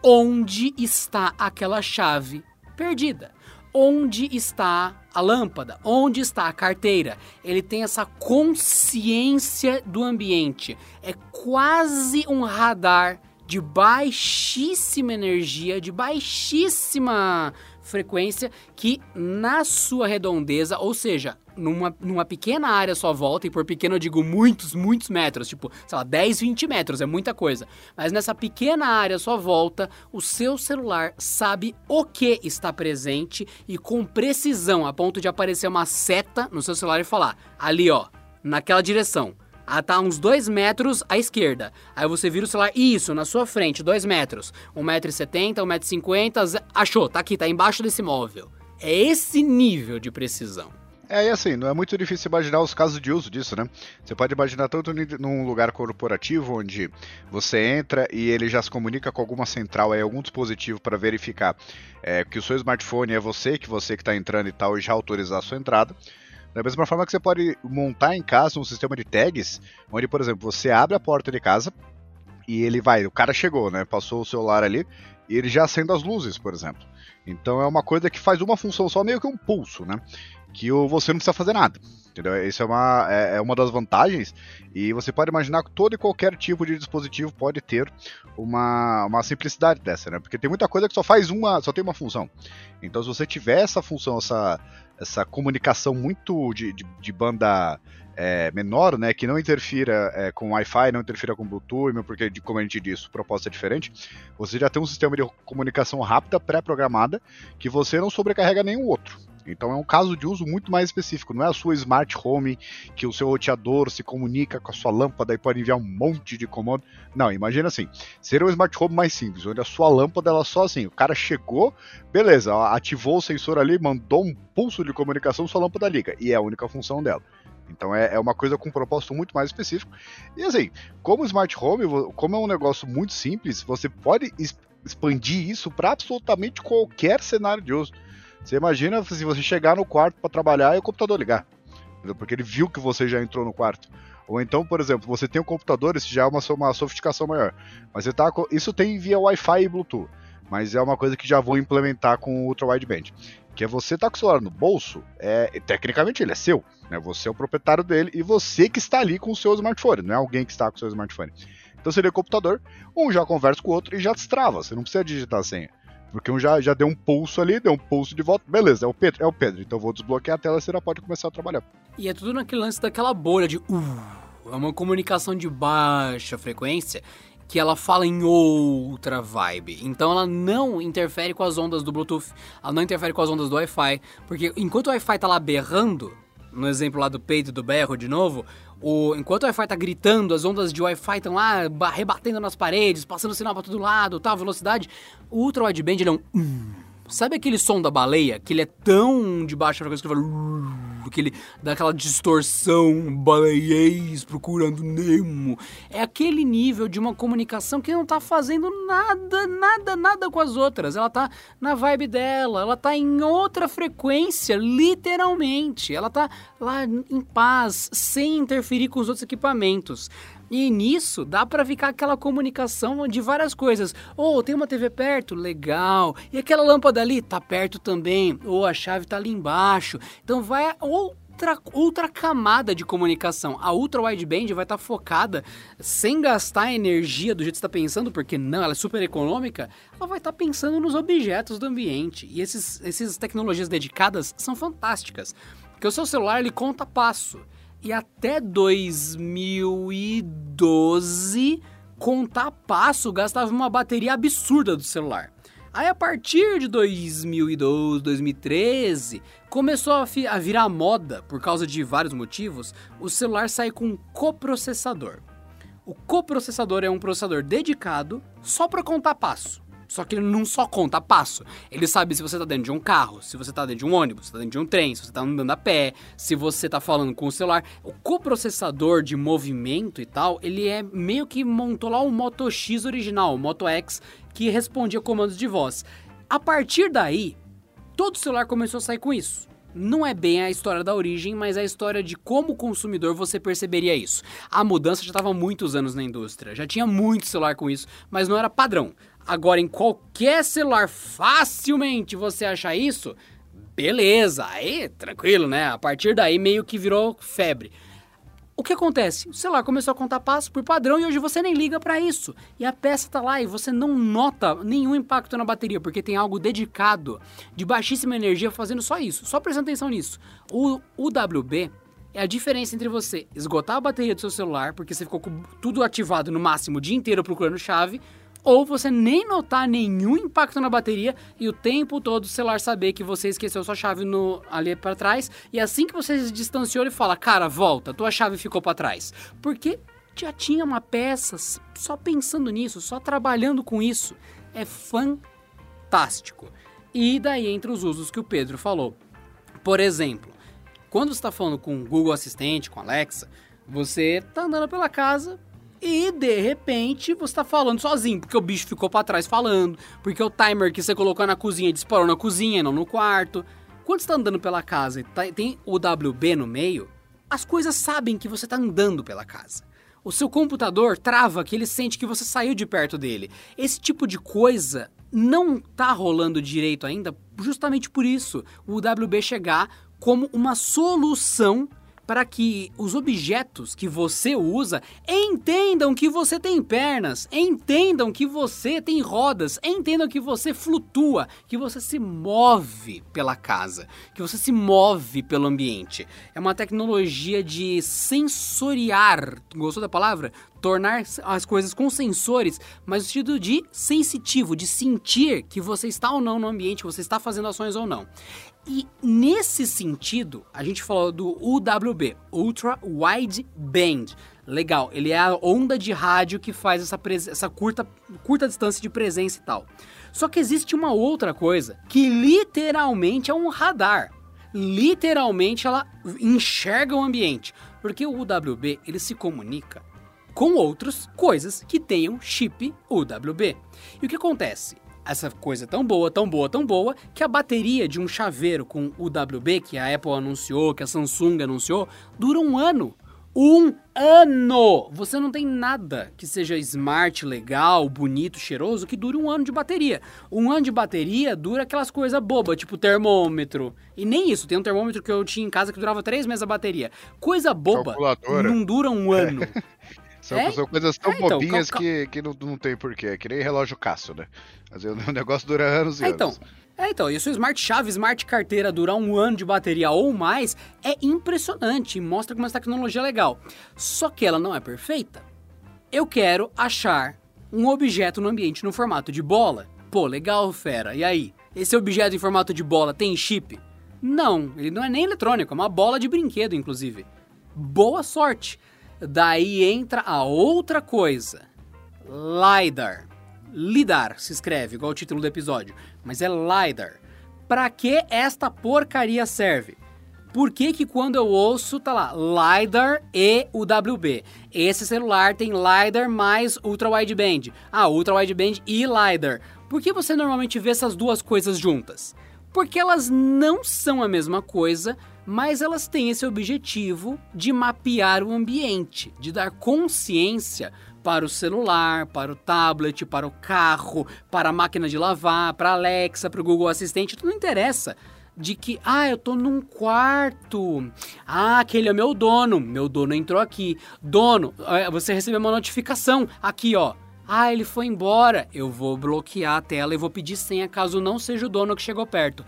onde está aquela chave perdida onde está a lâmpada, onde está a carteira. Ele tem essa consciência do ambiente. É quase um radar de baixíssima energia, de baixíssima frequência, que na sua redondeza, ou seja, numa, numa pequena área só volta, e por pequeno eu digo muitos, muitos metros, tipo, sei lá, 10, 20 metros, é muita coisa. Mas nessa pequena área só volta, o seu celular sabe o que está presente e com precisão, a ponto de aparecer uma seta no seu celular e falar: ali ó, naquela direção. Ah, tá uns 2 metros à esquerda. Aí você vira o celular, isso, na sua frente, 2 metros. 1,70m, 1,50m, achou, tá aqui, tá embaixo desse móvel. É esse nível de precisão. É, e assim, não é muito difícil imaginar os casos de uso disso, né? Você pode imaginar tanto num lugar corporativo onde você entra e ele já se comunica com alguma central, aí, algum dispositivo para verificar é, que o seu smartphone é você, que você que está entrando e tal, e já autorizar a sua entrada. Da mesma forma que você pode montar em casa um sistema de tags, onde, por exemplo, você abre a porta de casa e ele vai, o cara chegou, né? Passou o celular ali e ele já acende as luzes, por exemplo. Então é uma coisa que faz uma função só, meio que um pulso, né? que você não precisa fazer nada. Entendeu? Isso é uma, é, é uma das vantagens. E você pode imaginar que todo e qualquer tipo de dispositivo pode ter uma, uma simplicidade dessa, né? Porque tem muita coisa que só faz uma, só tem uma função. Então, se você tiver essa função, essa, essa comunicação muito de, de, de banda é, menor, né, que não interfira é, com Wi-Fi, não interfira com Bluetooth, porque, como a gente disse, o propósito é diferente, você já tem um sistema de comunicação rápida, pré-programada, que você não sobrecarrega nenhum outro. Então é um caso de uso muito mais específico. Não é a sua smart home que o seu roteador se comunica com a sua lâmpada e pode enviar um monte de comando. Não, imagina assim. Seria um smart home mais simples, onde a sua lâmpada ela só assim, o cara chegou, beleza, ativou o sensor ali, mandou um pulso de comunicação, sua lâmpada liga. E é a única função dela. Então é, é, uma coisa com um propósito muito mais específico. E assim, como smart home, como é um negócio muito simples, você pode expandir isso para absolutamente qualquer cenário de uso. Você imagina se você chegar no quarto para trabalhar e o computador ligar, porque ele viu que você já entrou no quarto. Ou então, por exemplo, você tem um computador, isso já é uma, uma sofisticação maior. Mas você tá, isso tem via Wi-Fi e Bluetooth. Mas é uma coisa que já vão implementar com o Ultra Wideband. Que é você tá com o celular no bolso, é, tecnicamente ele é seu. Né? Você é o proprietário dele e você que está ali com o seu smartphone, não é alguém que está com o seu smartphone. Então seria o computador, um já conversa com o outro e já destrava, você não precisa digitar a senha. Porque um já, já deu um pulso ali, deu um pulso de volta. Beleza, é o Pedro, é o Pedro. Então eu vou desbloquear a tela e você já pode começar a trabalhar. E é tudo naquele lance daquela bolha de. Uh, é uma comunicação de baixa frequência que ela fala em outra vibe. Então ela não interfere com as ondas do Bluetooth, ela não interfere com as ondas do Wi-Fi, porque enquanto o Wi-Fi tá lá berrando, no exemplo lá do peito do berro de novo, o, enquanto o Wi-Fi tá gritando, as ondas de Wi-Fi estão lá rebatendo nas paredes, passando sinal para todo lado, tal, velocidade, o Ultra Wideband ele é um... Sabe aquele som da baleia? Que ele é tão de baixa frequência que ele fala. Que ele dá aquela distorção baleiês procurando Nemo. É aquele nível de uma comunicação que não tá fazendo nada, nada, nada com as outras. Ela tá na vibe dela, ela tá em outra frequência, literalmente. Ela tá lá em paz, sem interferir com os outros equipamentos. E nisso dá para ficar aquela comunicação de várias coisas. Ou oh, tem uma TV perto, legal. E aquela lâmpada ali tá perto também. Ou a chave tá ali embaixo. Então vai outra, outra camada de comunicação. A ultra wideband vai estar tá focada sem gastar energia do jeito que está pensando, porque não, ela é super econômica. Ela vai estar tá pensando nos objetos do ambiente. E esses, essas tecnologias dedicadas são fantásticas, porque o seu celular ele conta passo. E até 2012, contar passo gastava uma bateria absurda do celular. Aí a partir de 2012, 2013, começou a, a virar moda, por causa de vários motivos, o celular sair com um coprocessador. O coprocessador é um processador dedicado só para contar passo. Só que ele não só conta passo. Ele sabe se você tá dentro de um carro, se você tá dentro de um ônibus, se tá dentro de um trem, se você tá andando a pé, se você tá falando com o celular. O coprocessador de movimento e tal, ele é meio que montou lá o Moto X original, o Moto X, que respondia comandos de voz. A partir daí, todo celular começou a sair com isso não é bem a história da origem, mas a história de como consumidor você perceberia isso. A mudança já estava muitos anos na indústria, já tinha muito celular com isso, mas não era padrão. Agora, em qualquer celular, facilmente você achar isso, beleza, aí tranquilo, né? A partir daí meio que virou febre. O que acontece? O celular começou a contar passos por padrão e hoje você nem liga para isso. E a peça tá lá e você não nota nenhum impacto na bateria, porque tem algo dedicado de baixíssima energia fazendo só isso. Só presta atenção nisso. O UWB é a diferença entre você esgotar a bateria do seu celular, porque você ficou com tudo ativado no máximo o dia inteiro procurando chave, ou você nem notar nenhum impacto na bateria e o tempo todo o celular saber que você esqueceu sua chave no, ali para trás e assim que você se distanciou ele fala, cara, volta, tua chave ficou para trás. Porque já tinha uma peça só pensando nisso, só trabalhando com isso. É fantástico. E daí entre os usos que o Pedro falou. Por exemplo, quando você está falando com o Google Assistente, com Alexa, você está andando pela casa, e de repente você tá falando sozinho, porque o bicho ficou para trás falando, porque o timer que você colocou na cozinha disparou na cozinha, não no quarto. Quando você tá andando pela casa e tá, tem o WB no meio, as coisas sabem que você tá andando pela casa. O seu computador trava que ele sente que você saiu de perto dele. Esse tipo de coisa não tá rolando direito ainda, justamente por isso. O WB chegar como uma solução para que os objetos que você usa entendam que você tem pernas, entendam que você tem rodas, entendam que você flutua, que você se move pela casa, que você se move pelo ambiente. É uma tecnologia de sensoriar. Gostou da palavra? tornar as coisas com sensores, mas no sentido de sensitivo, de sentir que você está ou não no ambiente, que você está fazendo ações ou não. E nesse sentido, a gente falou do UWB, Ultra Wide Band. Legal, ele é a onda de rádio que faz essa, essa curta, curta distância de presença e tal. Só que existe uma outra coisa que literalmente é um radar. Literalmente ela enxerga o ambiente, porque o UWB ele se comunica com outras coisas que tenham chip UWB. E o que acontece? Essa coisa tão boa, tão boa, tão boa, que a bateria de um chaveiro com UWB, que a Apple anunciou, que a Samsung anunciou, dura um ano. Um ano! Você não tem nada que seja smart, legal, bonito, cheiroso, que dure um ano de bateria. Um ano de bateria dura aquelas coisas bobas, tipo termômetro. E nem isso, tem um termômetro que eu tinha em casa que durava três meses a bateria. Coisa boba não dura um ano. São, é? são coisas tão é, então, bobinhas que, que não, não tem porquê. É que nem relógio Cássio, né? Mas o negócio dura anos e é, anos. Então, é, então, isso Smart Chave, Smart Carteira durar um ano de bateria ou mais é impressionante, mostra como essa tecnologia é legal. Só que ela não é perfeita. Eu quero achar um objeto no ambiente no formato de bola. Pô, legal, fera. E aí? Esse objeto em formato de bola tem chip? Não, ele não é nem eletrônico, é uma bola de brinquedo, inclusive. Boa sorte! Daí entra a outra coisa. LiDAR. LIDAR se escreve, igual o título do episódio, mas é LiDAR. Para que esta porcaria serve? Por que, que quando eu ouço tá lá LiDAR e UWB? Esse celular tem LiDAR mais Ultra Wideband. Ah, Ultra Wideband e LiDAR. Por que você normalmente vê essas duas coisas juntas? Porque elas não são a mesma coisa, mas elas têm esse objetivo de mapear o ambiente, de dar consciência para o celular, para o tablet, para o carro, para a máquina de lavar, para a Alexa, para o Google Assistente, tudo não interessa. De que, ah, eu tô num quarto. Ah, aquele é meu dono. Meu dono entrou aqui. Dono, é, você recebeu uma notificação. Aqui, ó. Ah, ele foi embora. Eu vou bloquear a tela e vou pedir senha caso não seja o dono que chegou perto.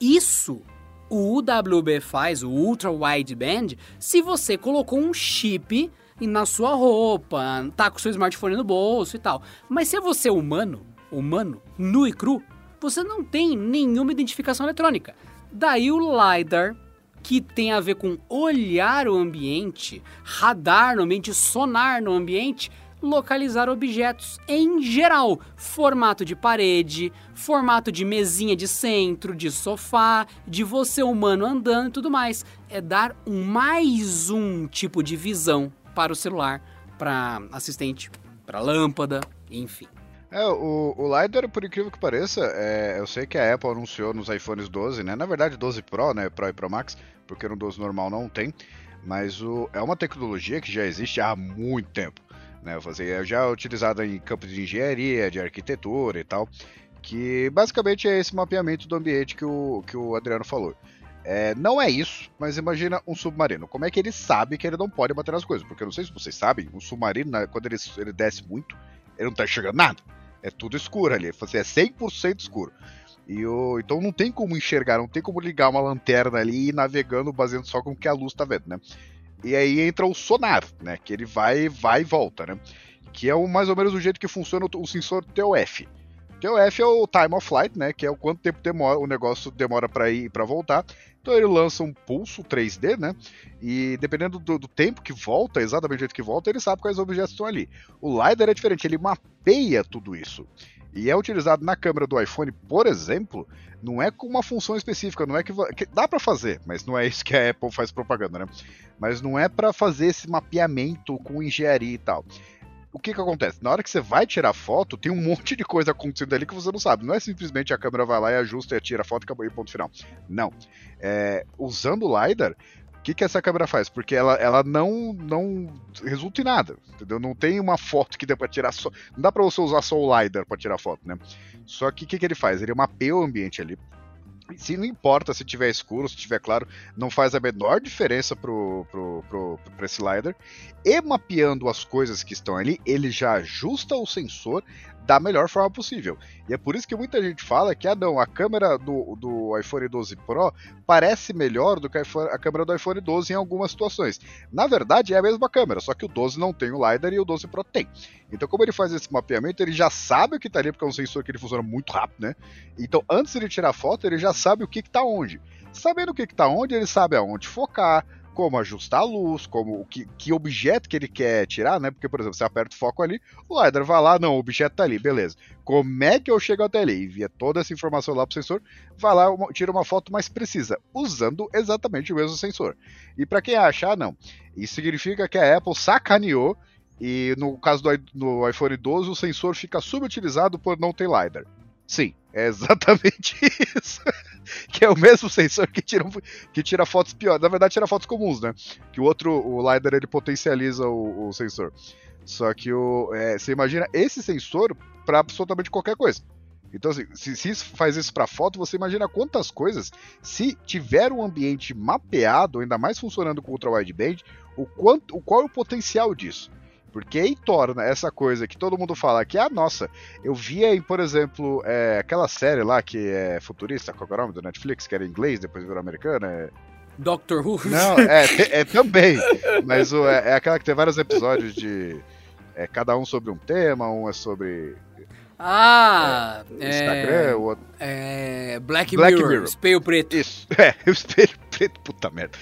Isso o UWB faz, o Ultra Wideband, se você colocou um chip na sua roupa, tá com seu smartphone no bolso e tal. Mas se é você humano, humano, nu e cru, você não tem nenhuma identificação eletrônica. Daí o LiDAR, que tem a ver com olhar o ambiente, radar no ambiente, sonar no ambiente, localizar objetos em geral, formato de parede, formato de mesinha de centro, de sofá, de você humano andando e tudo mais. É dar um, mais um tipo de visão para o celular, para assistente, para lâmpada, enfim. É, o, o LiDAR, por incrível que pareça, é, eu sei que a Apple anunciou nos iPhones 12, né? Na verdade, 12 Pro, né? Pro e Pro Max, porque no 12 normal não tem. Mas o, é uma tecnologia que já existe há muito tempo né? Fazer, já utilizada em campos de engenharia, de arquitetura e tal, que basicamente é esse mapeamento do ambiente que o, que o Adriano falou. É, não é isso, mas imagina um submarino. Como é que ele sabe que ele não pode bater nas coisas? Porque eu não sei se vocês sabem, um submarino, né, quando ele, ele desce muito, ele não tá enxergando nada. É tudo escuro ali, é 100% escuro. E o, então não tem como enxergar, não tem como ligar uma lanterna ali e ir navegando baseando só com o que a luz tá vendo, né? E aí entra o sonar, né? Que ele vai, vai e volta, né? Que é o, mais ou menos o jeito que funciona o, o sensor TOF. TOF é o time of flight, né? Que é o quanto tempo demora, o negócio demora para ir para voltar. Então ele lança um pulso 3D, né? E dependendo do, do, tempo que volta, exatamente o jeito que volta, ele sabe quais objetos estão ali. O LiDAR é diferente, ele mapeia tudo isso. E é utilizado na câmera do iPhone, por exemplo, não é com uma função específica, não é que, que dá para fazer, mas não é isso que a Apple faz propaganda, né? Mas não é para fazer esse mapeamento com engenharia e tal. O que que acontece? Na hora que você vai tirar foto, tem um monte de coisa acontecendo ali que você não sabe. Não é simplesmente a câmera vai lá e ajusta e tira a foto e acabou e ponto final. Não. É, usando o LiDAR, o que, que essa câmera faz? Porque ela, ela não, não resulta em nada, entendeu? Não tem uma foto que dê pra tirar só. Não dá pra você usar só o LiDAR pra tirar foto, né? Só que o que, que ele faz? Ele mapeia o ambiente ali. Se não importa se tiver escuro, se tiver claro, não faz a menor diferença pro, pro, pro, pro esse LiDAR. E mapeando as coisas que estão ali, ele já ajusta o sensor da melhor forma possível. E é por isso que muita gente fala que ah, não, a câmera do, do iPhone 12 Pro parece melhor do que a, a, câmera do iPhone 12 em algumas situações. Na verdade, é a mesma câmera, só que o 12 não tem o LiDAR e o 12 Pro tem. Então, como ele faz esse mapeamento, ele já sabe o que está ali, porque é um sensor que ele funciona muito rápido, né? Então, antes de tirar foto, ele já sabe o que está onde. Sabendo o que está onde, ele sabe aonde focar, como ajustar a luz, como que, que objeto que ele quer tirar, né? Porque, por exemplo, você aperta o foco ali, o LiDAR vai lá, não, o objeto tá ali, beleza. Como é que eu chego até ali? Envia toda essa informação lá pro sensor, vai lá, tira uma foto mais precisa, usando exatamente o mesmo sensor. E para quem achar, não. Isso significa que a Apple sacaneou e no caso do no iPhone 12 o sensor fica subutilizado por não ter LiDAR. Sim, é exatamente isso. que é o mesmo sensor que tira, que tira fotos piores. Na verdade, tira fotos comuns, né? Que o outro, o LiDAR, ele potencializa o, o sensor. Só que o, é, você imagina esse sensor para absolutamente qualquer coisa. Então, assim, se, se faz isso para foto, você imagina quantas coisas, se tiver um ambiente mapeado, ainda mais funcionando com ultra wideband, o quanto, o qual é o potencial disso? Porque aí torna essa coisa que todo mundo fala que, ah, nossa, eu via em, por exemplo, é, aquela série lá que é futurista, qual é o nome do Netflix, que era em inglês, depois virou americana, é... Doctor Who? Não, é, é também, mas o, é, é, aquela que tem vários episódios de... É, cada um sobre um tema, um é sobre... Ah, é, Instagram, o outro... É, Black, Black Mirror, Mirror, espelho preto. Isso, é, o espelho preto, puta merda.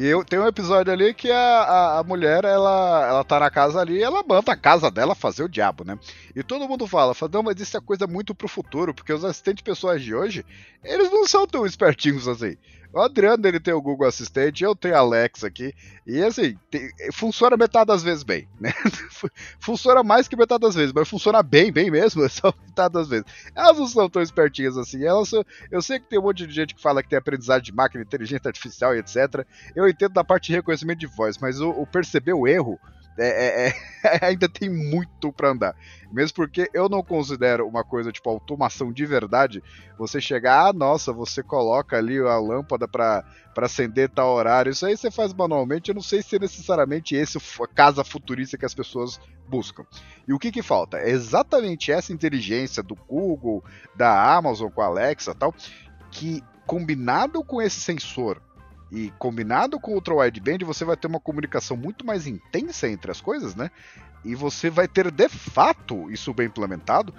E eu, tem um episódio ali que a, a, a, mulher, ela, ela tá na casa ali ela manda a casa dela fazer o diabo, né? E todo mundo fala, fala, não, mas isso é coisa muito pro futuro, porque os assistentes pessoais de hoje, eles não são tão espertinhos assim. O Adriano ele tem o Google Assistente, eu tenho a Alexa aqui, e assim, tem, funciona metade das vezes bem, né? funciona mais que metade das vezes, mas funciona bem, bem mesmo, só metade das vezes. Elas não são tão espertinhas assim, elas são, eu sei que tem um monte de gente que fala que tem aprendizagem de máquina, inteligência artificial e etc. Eu entendo da parte de reconhecimento de voz, mas o, o perceber o erro é, é, é, ainda tem muito para andar. Mesmo porque eu não considero uma coisa tipo automação de verdade. Você chegar, ah, nossa, você coloca ali a lâmpada para acender tal horário. Isso aí você faz manualmente. Eu não sei se é necessariamente esse a casa futurista que as pessoas buscam. E o que, que falta? É exatamente essa inteligência do Google, da Amazon com a Alexa tal, que combinado com esse sensor e combinado com o ultra wideband, você vai ter uma comunicação muito mais intensa entre as coisas, né? E você vai ter de fato isso bem implementado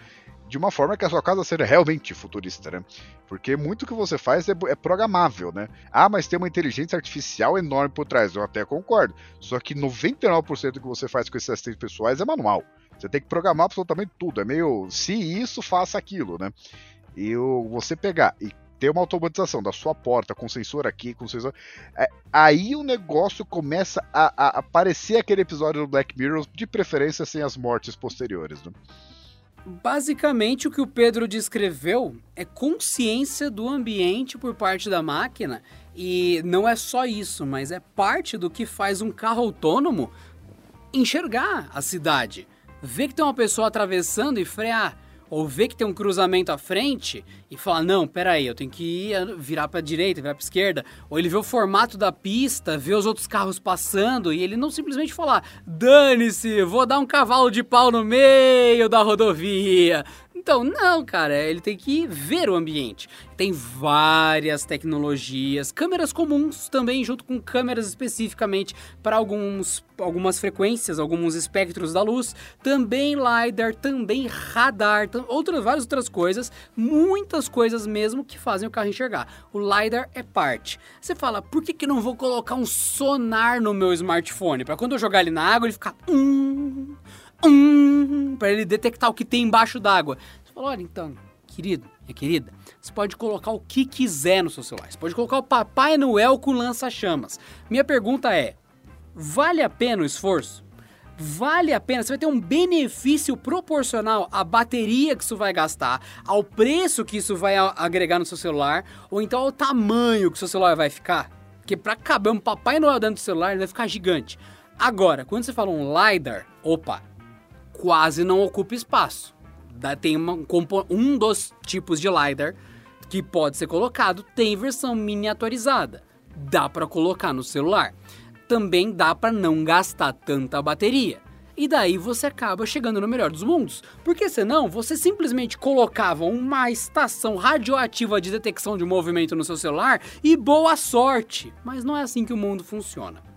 de uma forma que a sua casa seja realmente futurista, né? Porque muito que você faz é, é, programável, né? Ah, mas tem uma inteligência artificial enorme por trás, eu até concordo. Só que 99% do que você faz com esses assistentes pessoais é manual. Você tem que programar absolutamente tudo. É meio se isso, faça aquilo, né? E você pegar e ter uma automatização da sua porta com sensor aqui, com sensor. É, aí o negócio começa a, a, aparecer aquele episódio do Black Mirror, de preferência sem as mortes posteriores. Né? Basicamente, o que o Pedro descreveu é consciência do ambiente por parte da máquina. E não é só isso, mas é parte do que faz um carro autônomo enxergar a cidade. Ver que tem uma pessoa atravessando e frear ou vê que tem um cruzamento à frente e fala: não, peraí, eu tenho que ir, virar para direita, virar para esquerda. Ou ele vê o formato da pista, vê os outros carros passando e ele não simplesmente falar: dane-se, vou dar um cavalo de pau no meio da rodovia. Então, não, cara, ele tem que ver o ambiente. Tem várias tecnologias, câmeras comuns também, junto com câmeras especificamente para alguns, algumas frequências, alguns espectros da luz, também LiDAR, também radar, outras, várias outras coisas, muitas coisas mesmo que fazem o carro enxergar. O LiDAR é parte. Você fala, por que, que não vou colocar um sonar no meu smartphone? Para quando eu jogar ele na água, ele ficar. Hum, hum, para ele detectar o que tem embaixo d'água. Você fala, olha, então, querido, minha querida, você pode colocar o que quiser no seu celular. Você pode colocar o Papai Noel com lança-chamas. Minha pergunta é: vale a pena o esforço? Vale a pena? Você vai ter um benefício proporcional à bateria que isso vai gastar, ao preço que isso vai agregar no seu celular, ou então ao tamanho que seu celular vai ficar? Porque para caber um Papai Noel dentro do celular, ele vai ficar gigante. Agora, quando você fala um LiDAR, opa, quase não ocupa espaço. Tem uma, um dos tipos de LiDAR que pode ser colocado, tem versão miniaturizada. Dá para colocar no celular. Também dá para não gastar tanta bateria. E daí você acaba chegando no melhor dos mundos. Porque senão você simplesmente colocava uma estação radioativa de detecção de movimento no seu celular e boa sorte. Mas não é assim que o mundo funciona.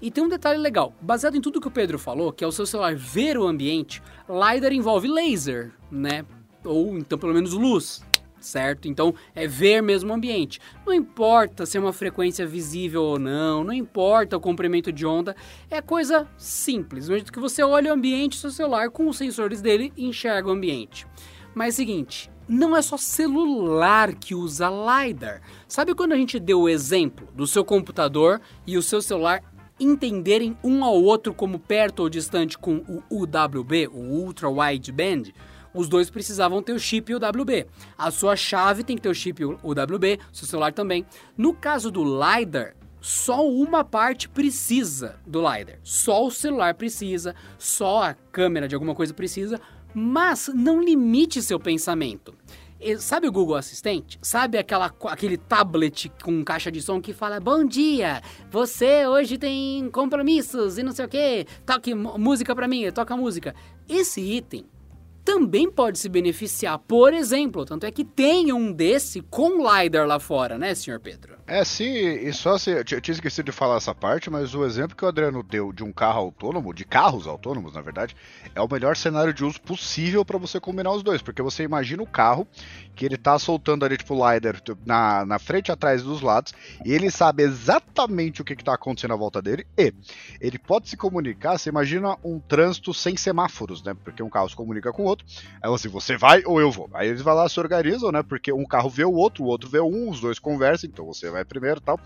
E tem um detalhe legal, baseado em tudo que o Pedro falou, que é o seu celular ver o ambiente, LiDAR envolve laser, né? Ou então pelo menos luz, certo? Então é ver mesmo o ambiente. Não importa se é uma frequência visível ou não, não importa o comprimento de onda, é coisa simples. No momento que você olha o ambiente, seu celular com os sensores dele enxerga o ambiente. Mas o seguinte, não é só celular que usa LiDAR. Sabe quando a gente deu o exemplo do seu computador e o seu celular entenderem um ao outro como perto ou distante com o UWB, o Ultra Wideband, os dois precisavam ter o chip UWB. A sua chave tem que ter o chip UWB, seu celular também. No caso do LiDAR, só uma parte precisa do LiDAR. Só o celular precisa, só a câmera de alguma coisa precisa, mas não limite seu pensamento. Sabe o Google Assistente? Sabe aquela, aquele tablet com caixa de som que fala: Bom dia, você hoje tem compromissos e não sei o que, toque música para mim, toca música. Esse item também pode se beneficiar, por exemplo, tanto é que tem um desse com LiDAR lá fora, né, senhor Pedro? É, sim, e só se. Eu tinha esquecido de falar essa parte, mas o exemplo que o Adriano deu de um carro autônomo, de carros autônomos, na verdade, é o melhor cenário de uso possível para você combinar os dois. Porque você imagina o carro que ele tá soltando ali, tipo, o LiDAR na, na frente, atrás dos lados, e ele sabe exatamente o que, que tá acontecendo à volta dele, e ele pode se comunicar. Você imagina um trânsito sem semáforos, né? Porque um carro se comunica com o outro. Aí assim, você vai ou eu vou. Aí eles vão lá se organizam, né? Porque um carro vê o outro, o outro vê um, os dois conversam, então você vai vai primeiro tal.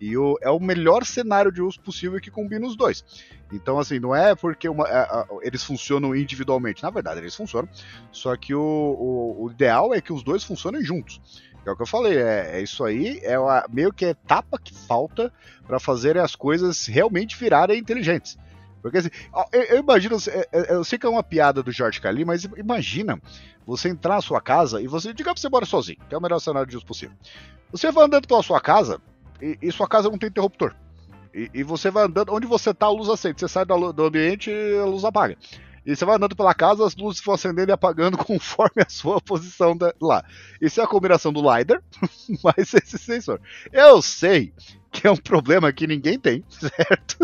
E o, é o melhor cenário de uso possível que combina os dois. Então, assim, não é porque uma, a, eles funcionam individualmente. Na verdade, eles funcionam. Só que o, o, o ideal é que os dois funcionem juntos. É o que eu falei, é, é isso aí, é a, meio que a etapa que falta para fazer as coisas realmente virarem inteligentes. Porque assim, eu, eu imagino, é, é, eu sei que é uma piada do George Cali, mas imagina você entrar na sua casa e você, diga que você mora sozinho, que é o melhor cenário de uso possível. Você vai andando pela sua casa e, e sua casa não tem interruptor. E, e, você vai andando, onde você tá, a luz acende. Você sai do, do ambiente a luz apaga. E você vai andando pela casa, as luzes vão acendendo e apagando conforme a sua posição da, lá. Isso é a combinação do LiDAR mais esse sensor. Eu sei que é um problema que ninguém tem, certo?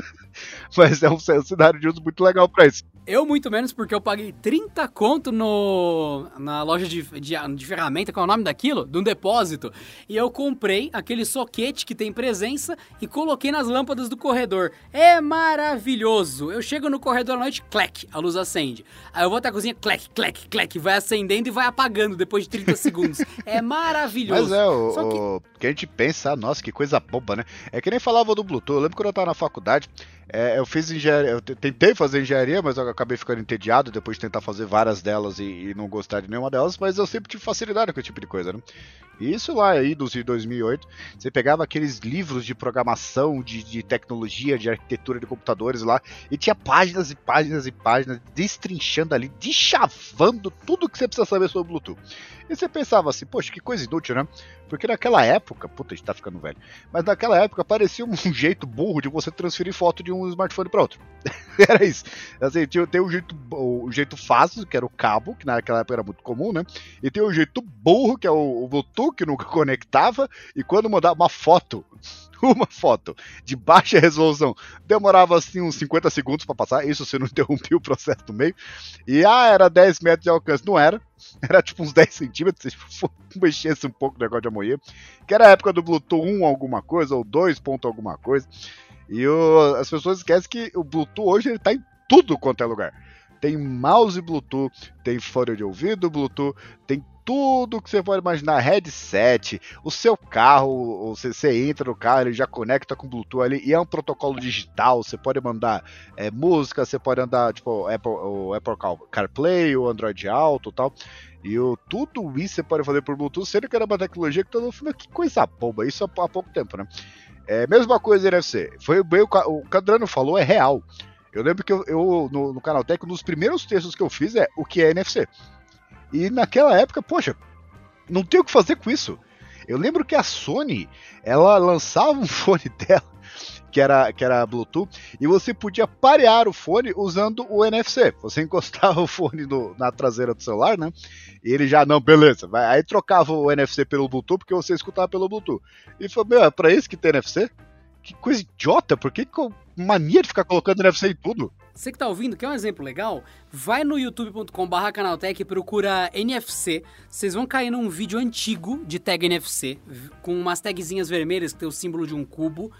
Mas é um, é um cenário de uso muito legal para isso. Eu muito menos porque eu paguei 30 conto no, na loja de, de, de ferramenta, qual é o nome daquilo? De um depósito. E eu comprei aquele soquete que tem presença e coloquei nas lâmpadas do corredor. É maravilhoso! Eu chego no corredor à noite, clec, a luz acende. Aí eu vou até a cozinha, clec, clec, clec, vai acendendo e vai apagando depois de 30 segundos. É maravilhoso. Mas é, o, Só que... o que a gente pensa, nossa, que coisa boba, né? É que nem falava do Bluetooth. Eu lembro quando eu tava na faculdade, é, eu fiz engenharia, eu tentei fazer engenharia, mas eu acabei ficando entediado depois de tentar fazer várias delas e, e, não gostar de nenhuma delas, mas eu sempre tive facilidade com esse tipo de coisa, né? E isso lá aí, dos de 2008, você pegava aqueles livros de programação, de, de tecnologia, de arquitetura de computadores lá, e tinha páginas e páginas e páginas destrinchando ali, deschavando tudo que você precisa saber sobre Bluetooth. E você pensava assim, poxa, que coisa inútil, né? Porque naquela época, puta, a gente tá ficando velho, mas naquela época parecia um jeito burro de você transferir foto de um smartphone para outro. era isso. Assim, tinha, tem o jeito, o jeito fácil, que era o cabo, que naquela época era muito comum, né? E tem o jeito burro, que é o, o Bluetooth, que nunca conectava, e quando mandava uma foto, uma foto de baixa resolução, demorava assim uns 50 segundos para passar, isso se não interrompia o processo no meio. E ah, era 10 metros de alcance, não era. Era tipo uns 10 centímetros, se mexesse um pouco o negócio de amoer. Que era a época do Bluetooth 1 alguma coisa, ou 2 ponto alguma coisa. E o, as pessoas esquecem que o Bluetooth hoje ele tá em tudo quanto é lugar. Tem mouse Bluetooth, tem fone de ouvido Bluetooth, tem tudo que você pode imaginar, headset, o seu carro, você, você, entra no carro, ele já conecta com Bluetooth ali, e é um protocolo digital, você pode mandar é, música, você pode andar, tipo, Apple, o Apple CarPlay, o Android Auto e tal, e o, tudo isso você pode fazer por Bluetooth, sendo que era uma tecnologia que todo mundo falou, que coisa boba, isso há, há pouco tempo, né? É, mesma coisa NFC, foi bem o, o Cadrano falou, é real. Eu lembro que eu, eu no, no Canaltech, um dos primeiros textos que eu fiz é o que é NFC. E naquela época, poxa, não tem o que fazer com isso. Eu lembro que a Sony, ela lançava um fone dela que era, que era Bluetooth, e você podia parear o fone usando o NFC. Você encostava o fone no, na traseira do celular, né? E ele já, não, beleza. Aí trocava o NFC pelo Bluetooth, porque você escutava pelo Bluetooth. E falou, meu, é pra isso que tem NFC? Que coisa idiota, por que mania de ficar colocando NFC em tudo? Você que tá ouvindo, quer um exemplo legal? Vai no youtube.com.br canaltech e procura NFC. Vocês vão cair num vídeo antigo de tag NFC, com umas tagzinhas vermelhas que tem o símbolo de um cubo.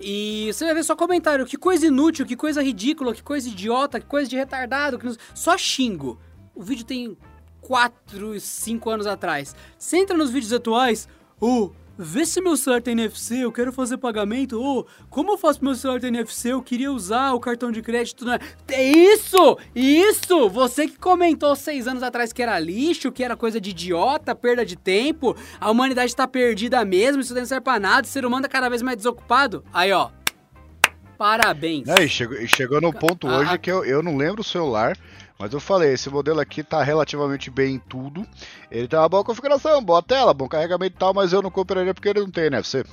E você vai ver só comentário. Que coisa inútil, que coisa ridícula, que coisa idiota, que coisa de retardado. Que... Só xingo. O vídeo tem 4, 5 anos atrás. Você entra nos vídeos atuais. Oh, Vê se meu celular tem NFC, eu quero fazer pagamento. Ou, como eu faço meu celular ter NFC? Eu queria usar o cartão de crédito. Né? É isso! Isso! Você que comentou seis anos atrás que era lixo, que era coisa de idiota, perda de tempo, a humanidade tá perdida mesmo, isso não serve pra nada, o ser humano tá cada vez mais desocupado. Aí, ó. Parabéns. E chegou, e chegou no ponto hoje a... que eu, eu não lembro o celular mas eu falei, esse modelo aqui tá relativamente bem em tudo. Ele tem uma boa configuração, boa tela, bom carregamento e tal, mas eu não compraria porque ele não tem NFC.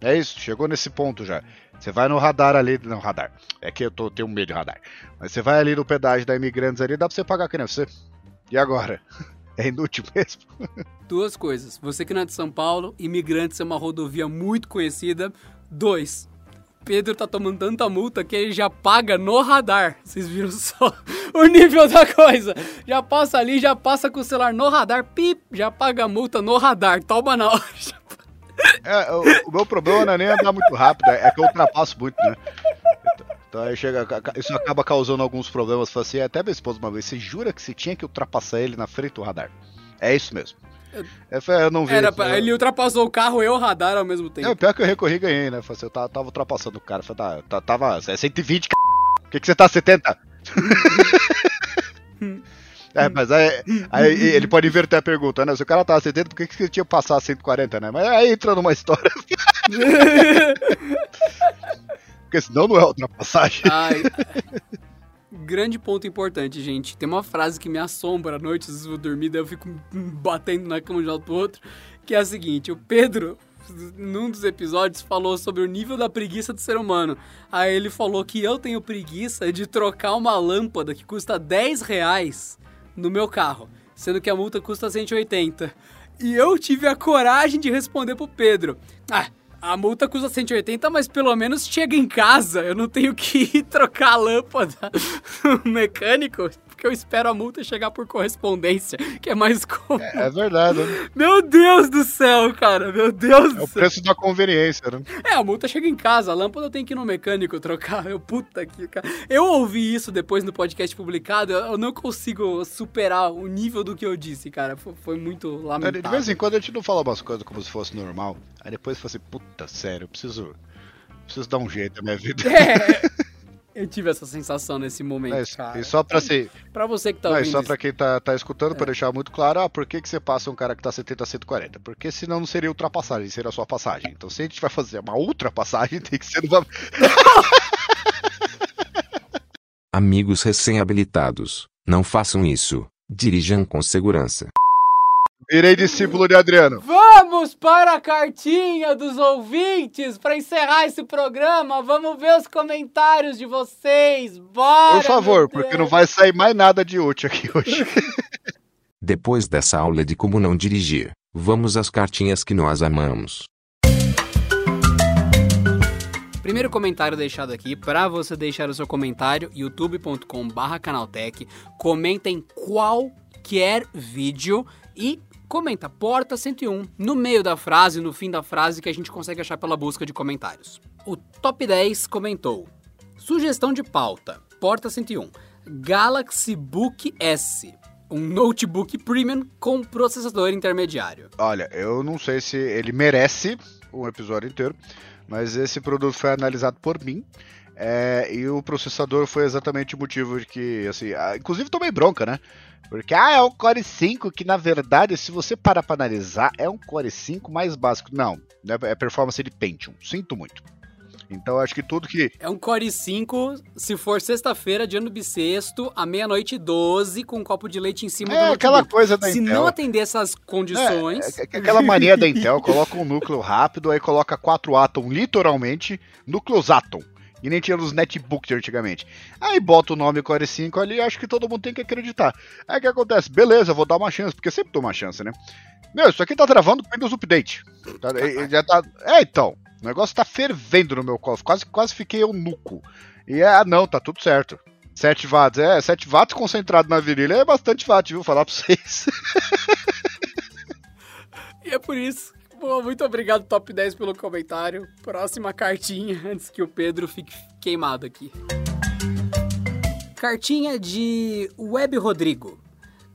É isso, chegou nesse ponto já. Você vai no radar ali, não, radar. É que eu tô, tenho medo de radar. Mas você vai ali no pedágio da Imigrantes ali, dá pra você pagar com NFC. E agora? É inútil mesmo? Duas coisas. Você que não é de São Paulo, Imigrantes é uma rodovia muito conhecida. Dois, Pedro tá tomando tanta multa que ele já paga no radar. Vocês viram só o nível da coisa? Já passa ali, já passa com o celular no radar, pip, já paga a multa no radar. Toma na hora. É, o, o, meu problema não é nem andar muito rápido, é que eu ultrapasso muito, né? Então aí chega, isso acaba causando alguns problemas. Assim, até minha esposa uma vez, você jura que você tinha que ultrapassar ele na frente do radar? É isso mesmo. Eu, eu não vi. Era, isso, ele ultrapassou o carro e o radar ao mesmo tempo. É, pior que eu recorri e ganhei, né? Assim, eu tava, tava ultrapassando o cara. Falei, tá, tava é 120, c... Por que, que você tá 70? é, mas aí, aí, ele pode inverter a pergunta, né? Se o cara tava 70, por que, que você tinha que passar 140, né? Mas aí entra numa história. Porque senão não é ultrapassagem. Ai grande ponto importante, gente. Tem uma frase que me assombra à noite, às vezes eu vou dormir, daí eu fico batendo na cama de um lado pro outro, que é a seguinte, o Pedro, num dos episódios, falou sobre o nível da preguiça do ser humano. Aí ele falou que eu tenho preguiça de trocar uma lâmpada que custa 10 reais no meu carro, sendo que a multa custa 180. E eu tive a coragem de responder pro Pedro. Ah, a multa custa 180, mas pelo menos chega em casa. Eu não tenho que ir trocar a lâmpada no mecânico porque eu espero a multa chegar por correspondência, que é mais cômodo. É, é verdade. Né? Meu Deus do céu, cara, meu Deus É o preço da conveniência, né? É, a multa chega em casa, a lâmpada eu tenho que ir no mecânico trocar. Eu, puta que, cara. Eu ouvi isso depois no podcast publicado, eu não consigo superar o nível do que eu disse, cara. Foi, muito lamentável. De vez em quando a gente não fala umas coisas como se fosse normal. Aí depois você assim, puta, sério, eu preciso preciso dar um jeito na minha vida. É. Eu tive essa sensação nesse momento, é, cara. E só pra ser. Pra você que tá ouvindo. Não, só pra quem tá, tá escutando, é. pra deixar muito claro, ah, por que, que você passa um cara que tá 70 a 140? Porque senão não seria ultrapassagem, seria só passagem. Então se a gente vai fazer uma ultrapassagem, tem que ser no. Amigos recém-habilitados, não façam isso. Dirijam com segurança. Virei discípulo de Adriano. Vamos para a cartinha dos ouvintes para encerrar esse programa. Vamos ver os comentários de vocês. Bora! Por favor, porque não vai sair mais nada de útil aqui hoje. Depois dessa aula de como não dirigir, vamos às cartinhas que nós amamos. Primeiro comentário deixado aqui, para você deixar o seu comentário, youtube.com/canaltech. Comentem qualquer vídeo e comenta Porta 101 no meio da frase, no fim da frase que a gente consegue achar pela busca de comentários. O Top 10 comentou: Sugestão de pauta: Porta 101 Galaxy Book S. Um notebook premium com processador intermediário. Olha, eu não sei se ele merece um episódio inteiro, mas esse produto foi analisado por mim. É, e o processador foi exatamente o motivo de que, assim, ah, inclusive tomei bronca, né? Porque, ah, é um Core 5 que, na verdade, se você parar para analisar, é um Core 5 mais básico. Não, né, é performance de Pentium. Sinto muito. Então acho que tudo que. É um Core 5, se for sexta-feira, dia no bissexto, à meia-noite 12, com um copo de leite em cima É do aquela notebook. coisa da Se Intel. não atender essas condições. É, é aquela mania da Intel, coloca um núcleo rápido, aí coloca quatro átomos, literalmente, núcleos átom. E nem tinha nos netbooks de antigamente. Aí bota o nome Core 5 ali acho que todo mundo tem que acreditar. Aí o que acontece? Beleza, vou dar uma chance, porque sempre dou uma chance, né? Meu, isso aqui tá travando com Windows Update. Tá- já tá... É, então. O negócio tá fervendo no meu cofre. Quase, quase fiquei eunuco. E é, ah, não, tá tudo certo. 7 watts, é, 7 watts concentrado na virilha é bastante watt, viu? Falar pra vocês. E é por isso. Bom, muito obrigado, Top 10, pelo comentário. Próxima cartinha, antes que o Pedro fique queimado aqui. Cartinha de Web Rodrigo.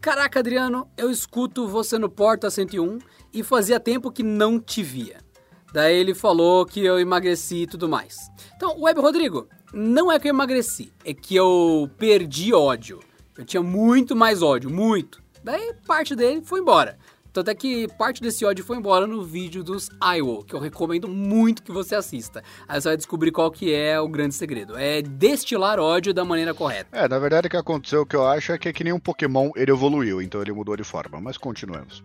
Caraca, Adriano, eu escuto você no Porta 101 e fazia tempo que não te via. Daí ele falou que eu emagreci e tudo mais. Então, Web Rodrigo, não é que eu emagreci, é que eu perdi ódio. Eu tinha muito mais ódio, muito. Daí parte dele foi embora. Tanto é que parte desse ódio foi embora no vídeo dos IWO, que eu recomendo muito que você assista. Aí você vai descobrir qual que é o grande segredo. É destilar ódio da maneira correta. É, na verdade o que aconteceu, o que eu acho é que é que nem um Pokémon, ele evoluiu, então ele mudou de forma. Mas continuemos.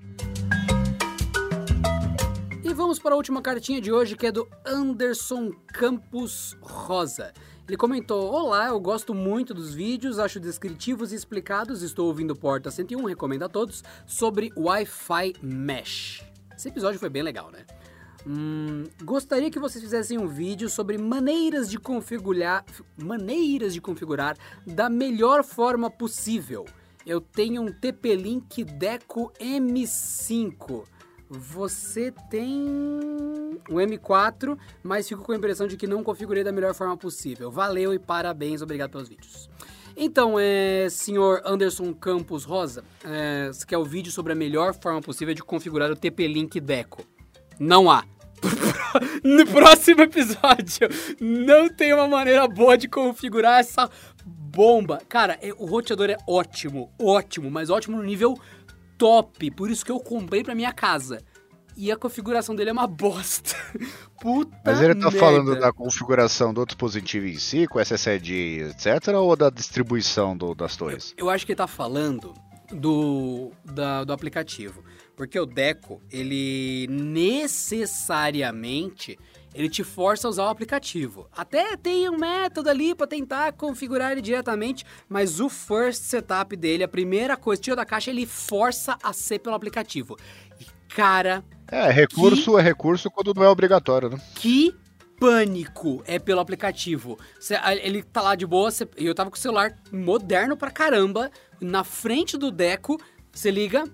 E vamos para a última cartinha de hoje, que é do Anderson Campos Rosa. Ele comentou: Olá, eu gosto muito dos vídeos, acho descritivos e explicados. Estou ouvindo Porta 101, recomendo a todos, sobre Wi-Fi Mesh. Esse episódio foi bem legal, né? Hum, gostaria que vocês fizessem um vídeo sobre maneiras de configurar, maneiras de configurar da melhor forma possível. Eu tenho um TP-Link Deco M5. Você tem um M4, mas fico com a impressão de que não configurei da melhor forma possível. Valeu e parabéns, obrigado pelos vídeos. Então, é, senhor Anderson Campos Rosa, é, você quer o vídeo sobre a melhor forma possível de configurar o TP-Link Deco? Não há. No próximo episódio, não tem uma maneira boa de configurar essa bomba. Cara, é- o roteador é ótimo, ótimo, mas ótimo no nível top. Por isso que eu comprei pra minha casa. E a configuração dele é uma bosta. Puta Mas ele tá merda. falando da configuração do dispositivo em si, com SSD, etc., ou da distribuição do- das torres? Eu acho que ele tá falando do, da- do aplicativo. Porque o Deco, ele necessariamente ele te força a usar o aplicativo. Até tem um método ali para tentar configurar ele diretamente, mas o first setup dele, a primeira coisa, tira da caixa, ele força a ser pelo aplicativo. E cara, É, recurso é recurso quando não é obrigatório, né? que pânico é pelo aplicativo. Cê- ele tá lá de boa, cê- e eu tava com o celular moderno pra caramba, na frente do Deco, você liga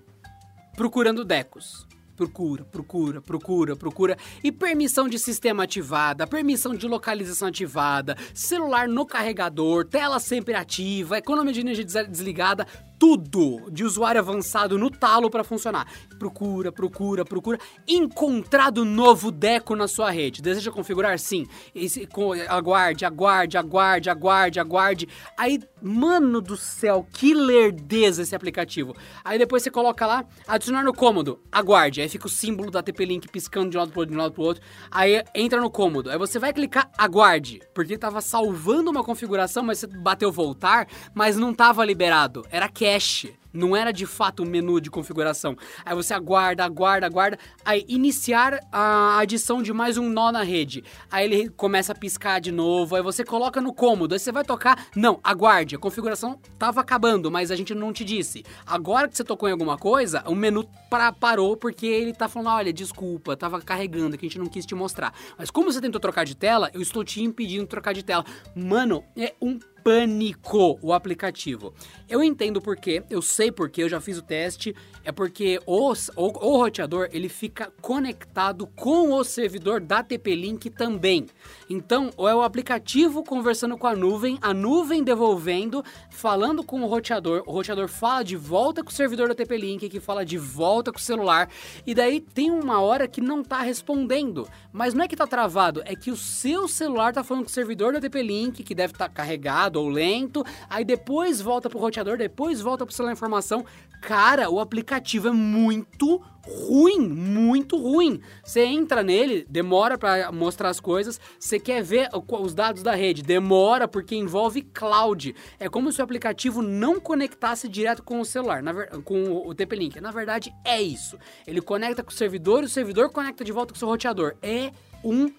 procurando Decos. Procura, procura, procura, procura. E permissão de sistema ativada, permissão de localização ativada, celular no carregador, tela sempre ativa, economia de energia des- desligada, tudo de usuário avançado no talo para funcionar. Procura, procura, procura. Encontrado novo Deco na sua rede. Deseja configurar? Sim. Esse, com- aguarde, aguarde, aguarde, aguarde, aguarde. Aí, mano do céu, que lerdeza esse aplicativo. Aí depois você coloca lá, adicionar no cômodo, aguarde. Aí fica o símbolo da TP-Link piscando de um lado pro outro, de um lado pro outro. Aí entra no cômodo. Aí você vai clicar aguarde, porque tava salvando uma configuração, mas você bateu voltar, mas não tava liberado. Era cache. Não era de fato um menu de configuração. Aí você aguarda, aguarda, aguarda. Aí iniciar a adição de mais um nó na rede. Aí ele começa a piscar de novo. Aí você coloca no cômodo. Aí você vai tocar. Não, aguarde. A configuração tava acabando, mas a gente não te disse. Agora que você tocou em alguma coisa, o menu pra- parou porque ele tá falando: olha, desculpa, tava carregando, que a gente não quis te mostrar. Mas como você tentou trocar de tela, eu estou te impedindo de trocar de tela. Mano, é um pânico o aplicativo. Eu entendo por quê, eu sei por quê, eu já fiz o teste. É porque o, o, o roteador ele fica conectado com o servidor da TP-Link também. Então, é o aplicativo conversando com a nuvem, a nuvem devolvendo, falando com o roteador. O roteador fala de volta com o servidor da TP-Link, que fala de volta com o celular. E daí tem uma hora que não tá respondendo. Mas não é que tá travado, é que o seu celular tá falando com o servidor da TP-Link, que deve estar carregado ou lento, aí depois volta pro roteador, depois volta pro celular informação. Cara, o aplicativo é muito ruim, muito ruim. Você entra nele, demora para mostrar as coisas. Você quer ver os dados da rede, demora porque envolve cloud. É como se o aplicativo não conectasse direto com o celular, com o TP-Link. Na verdade, é isso. Ele conecta com o servidor e o servidor conecta de volta com o seu roteador. É um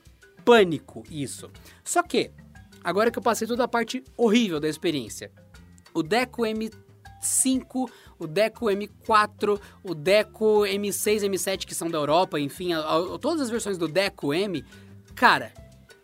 pânico isso. Só que, agora que eu passei toda a parte horrível da experiência, o Deco M5 o Deco M4, o Deco M6, M7 que são da Europa, enfim, a, a, todas as versões do Deco M. Cara,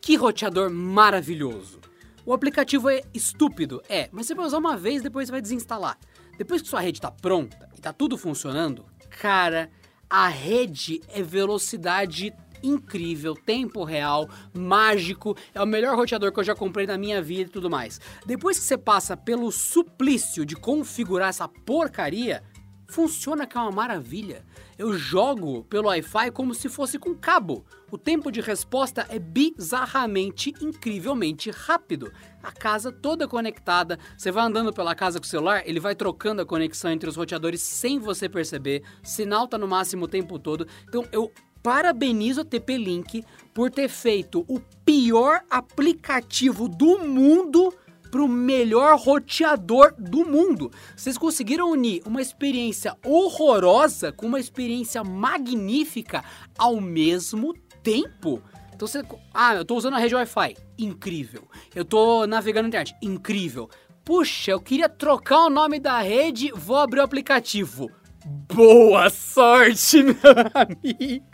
que roteador maravilhoso. O aplicativo é estúpido, é, mas você vai usar uma vez depois você vai desinstalar. Depois que sua rede está pronta e está tudo funcionando, cara, a rede é velocidade incrível, tempo real, mágico, é o melhor roteador que eu já comprei na minha vida e tudo mais. Depois que você passa pelo suplício de configurar essa porcaria, funciona que é uma maravilha. Eu jogo pelo Wi-Fi como se fosse com cabo. O tempo de resposta é bizarramente, incrivelmente rápido. A casa toda conectada, você vai andando pela casa com o celular, ele vai trocando a conexão entre os roteadores sem você perceber. Sinal tá no máximo o tempo todo. Então eu parabenizo a TP-Link por ter feito o pior aplicativo do mundo para o melhor roteador do mundo. Vocês conseguiram unir uma experiência horrorosa com uma experiência magnífica ao mesmo tempo. Então você, ah, eu tô usando a rede Wi-Fi, incrível. Eu tô navegando na internet, incrível. Puxa, eu queria trocar o nome da rede, vou abrir o aplicativo. Boa sorte, meu amigo!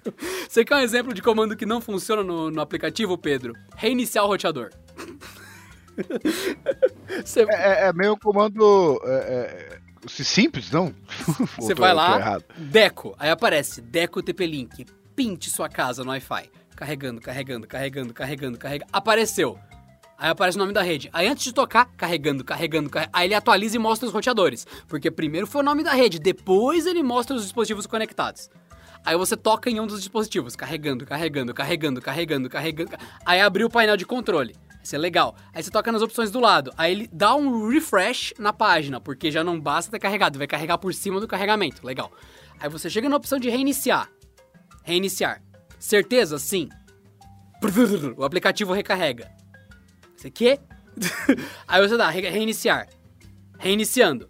Você quer um exemplo de comando que não funciona no, no aplicativo, Pedro? Reiniciar o roteador. Você... É, é, é meio comando é, é, simples, não? Você vai lá, Deco, aí aparece Deco TP-Link, pinte sua casa no Wi-Fi. Carregando, carregando, carregando, carregando, carregando. Apareceu. Aí aparece o nome da rede. Aí antes de tocar, carregando, carregando, carregando. Aí ele atualiza e mostra os roteadores. Porque primeiro foi o nome da rede, depois ele mostra os dispositivos conectados. Aí você toca em um dos dispositivos, carregando, carregando, carregando, carregando, carregando. Aí abriu o painel de controle. Isso é legal. Aí você toca nas opções do lado. Aí ele dá um refresh na página, porque já não basta ter carregado, vai carregar por cima do carregamento. Legal. Aí você chega na opção de reiniciar. Reiniciar. Certeza? Sim. O aplicativo recarrega. Você quê? Aí você dá reiniciar. Reiniciando.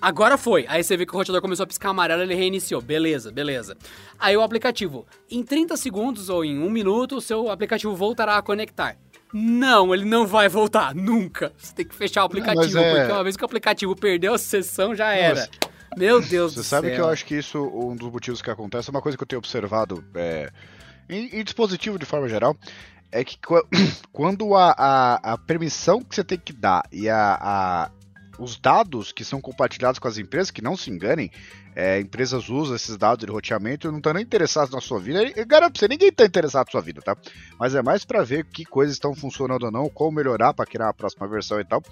Agora foi. Aí você vê que o roteador começou a piscar amarelo, ele reiniciou. Beleza, beleza. Aí o aplicativo, em 30 segundos ou em um minuto, o seu aplicativo voltará a conectar. Não, ele não vai voltar, nunca. Você tem que fechar o aplicativo, é... porque uma vez que o aplicativo perdeu a sessão, já era. Mas... Meu Deus Você do sabe que eu acho que isso, um dos motivos que acontece, é uma coisa que eu tenho observado é, em, em dispositivo de forma geral, é que quando a, a, a, permissão que você tem que dar e a, a, os dados que são compartilhados com as empresas, que não se enganem, é, empresas usam esses dados de roteamento e não estão nem interessados na sua vida. Eu garanto pra você, ninguém está interessado na sua vida, tá? Mas é mais para ver que coisas estão funcionando ou não, como melhorar para criar a próxima versão e tal.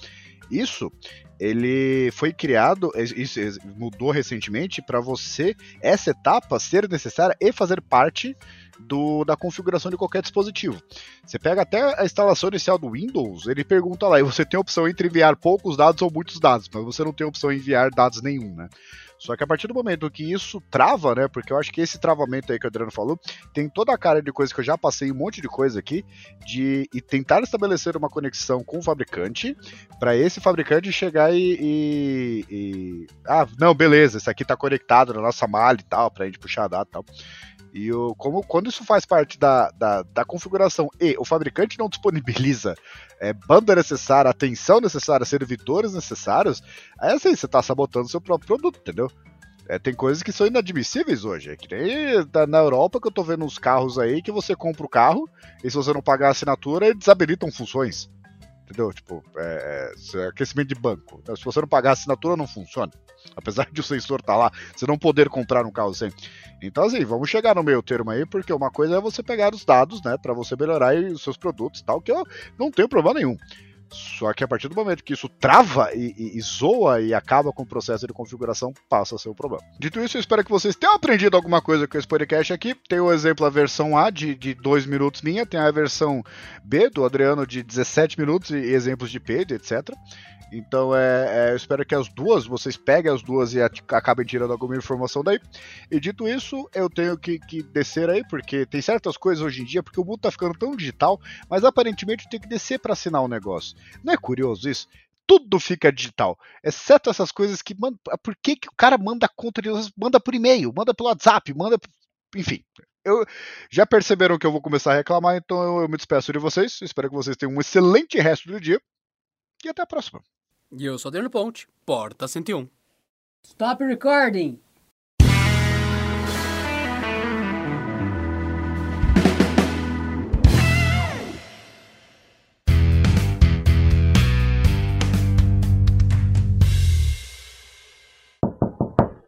Isso, ele foi criado, isso mudou recentemente para você, essa etapa ser necessária e fazer parte do, da configuração de qualquer dispositivo. Você pega até a instalação inicial do Windows, ele pergunta lá, e você tem a opção entre enviar poucos dados ou muitos dados, mas você não tem a opção de enviar dados nenhum, né? Só que a partir do momento que isso trava, né? Porque eu acho que esse travamento aí que o Adriano falou tem toda a cara de coisa que eu já passei um monte de coisa aqui, de e tentar estabelecer uma conexão com o fabricante, para esse fabricante chegar e, e, e, Ah, não, beleza, isso aqui tá conectado na nossa malha e tal, pra gente puxar a data e tal. E o, como, quando isso faz parte da, da, da configuração e o fabricante não disponibiliza é, banda necessária, atenção necessária, servidores necessários, aí assim, você está sabotando seu próprio produto, entendeu? É, tem coisas que são inadmissíveis hoje. É que nem na Europa que eu tô vendo uns carros aí que você compra o carro e se você não pagar a assinatura, eles desabilitam funções. Entendeu? Tipo, é, é, aquecimento de banco. Se você não pagar a assinatura, não funciona. Apesar de o sensor estar tá lá, você não poder comprar um carro sem. Então, assim, vamos chegar no meio termo aí, porque uma coisa é você pegar os dados, né, para você melhorar os seus produtos e tal, que eu não tenho problema nenhum. Só que a partir do momento que isso trava e, e, e, zoa e acaba com o processo de configuração, passa a ser o problema. Dito isso, eu espero que vocês tenham aprendido alguma coisa com esse podcast aqui. Tem o exemplo, a versão A de, de 2 minutos minha, tem a versão B do Adriano de 17 minutos e exemplos de P, etc. Então é, é, eu espero que as duas, vocês peguem as duas e acabem tirando alguma informação daí. E dito isso, eu tenho que, que, descer aí, porque tem certas coisas hoje em dia, porque o mundo tá ficando tão digital, mas aparentemente tenho que descer para assinar o um negócio. Não é curioso isso? Tudo fica digital, exceto essas coisas que manda. Por que, que o cara manda conta de manda por e-mail, manda pelo WhatsApp, manda. Enfim, eu, já perceberam que eu vou começar a reclamar, então eu, eu, me despeço de vocês. Espero que vocês tenham um excelente resto do dia. E até a próxima. E eu sou Adriano Ponte, Porta 101. Stop recording!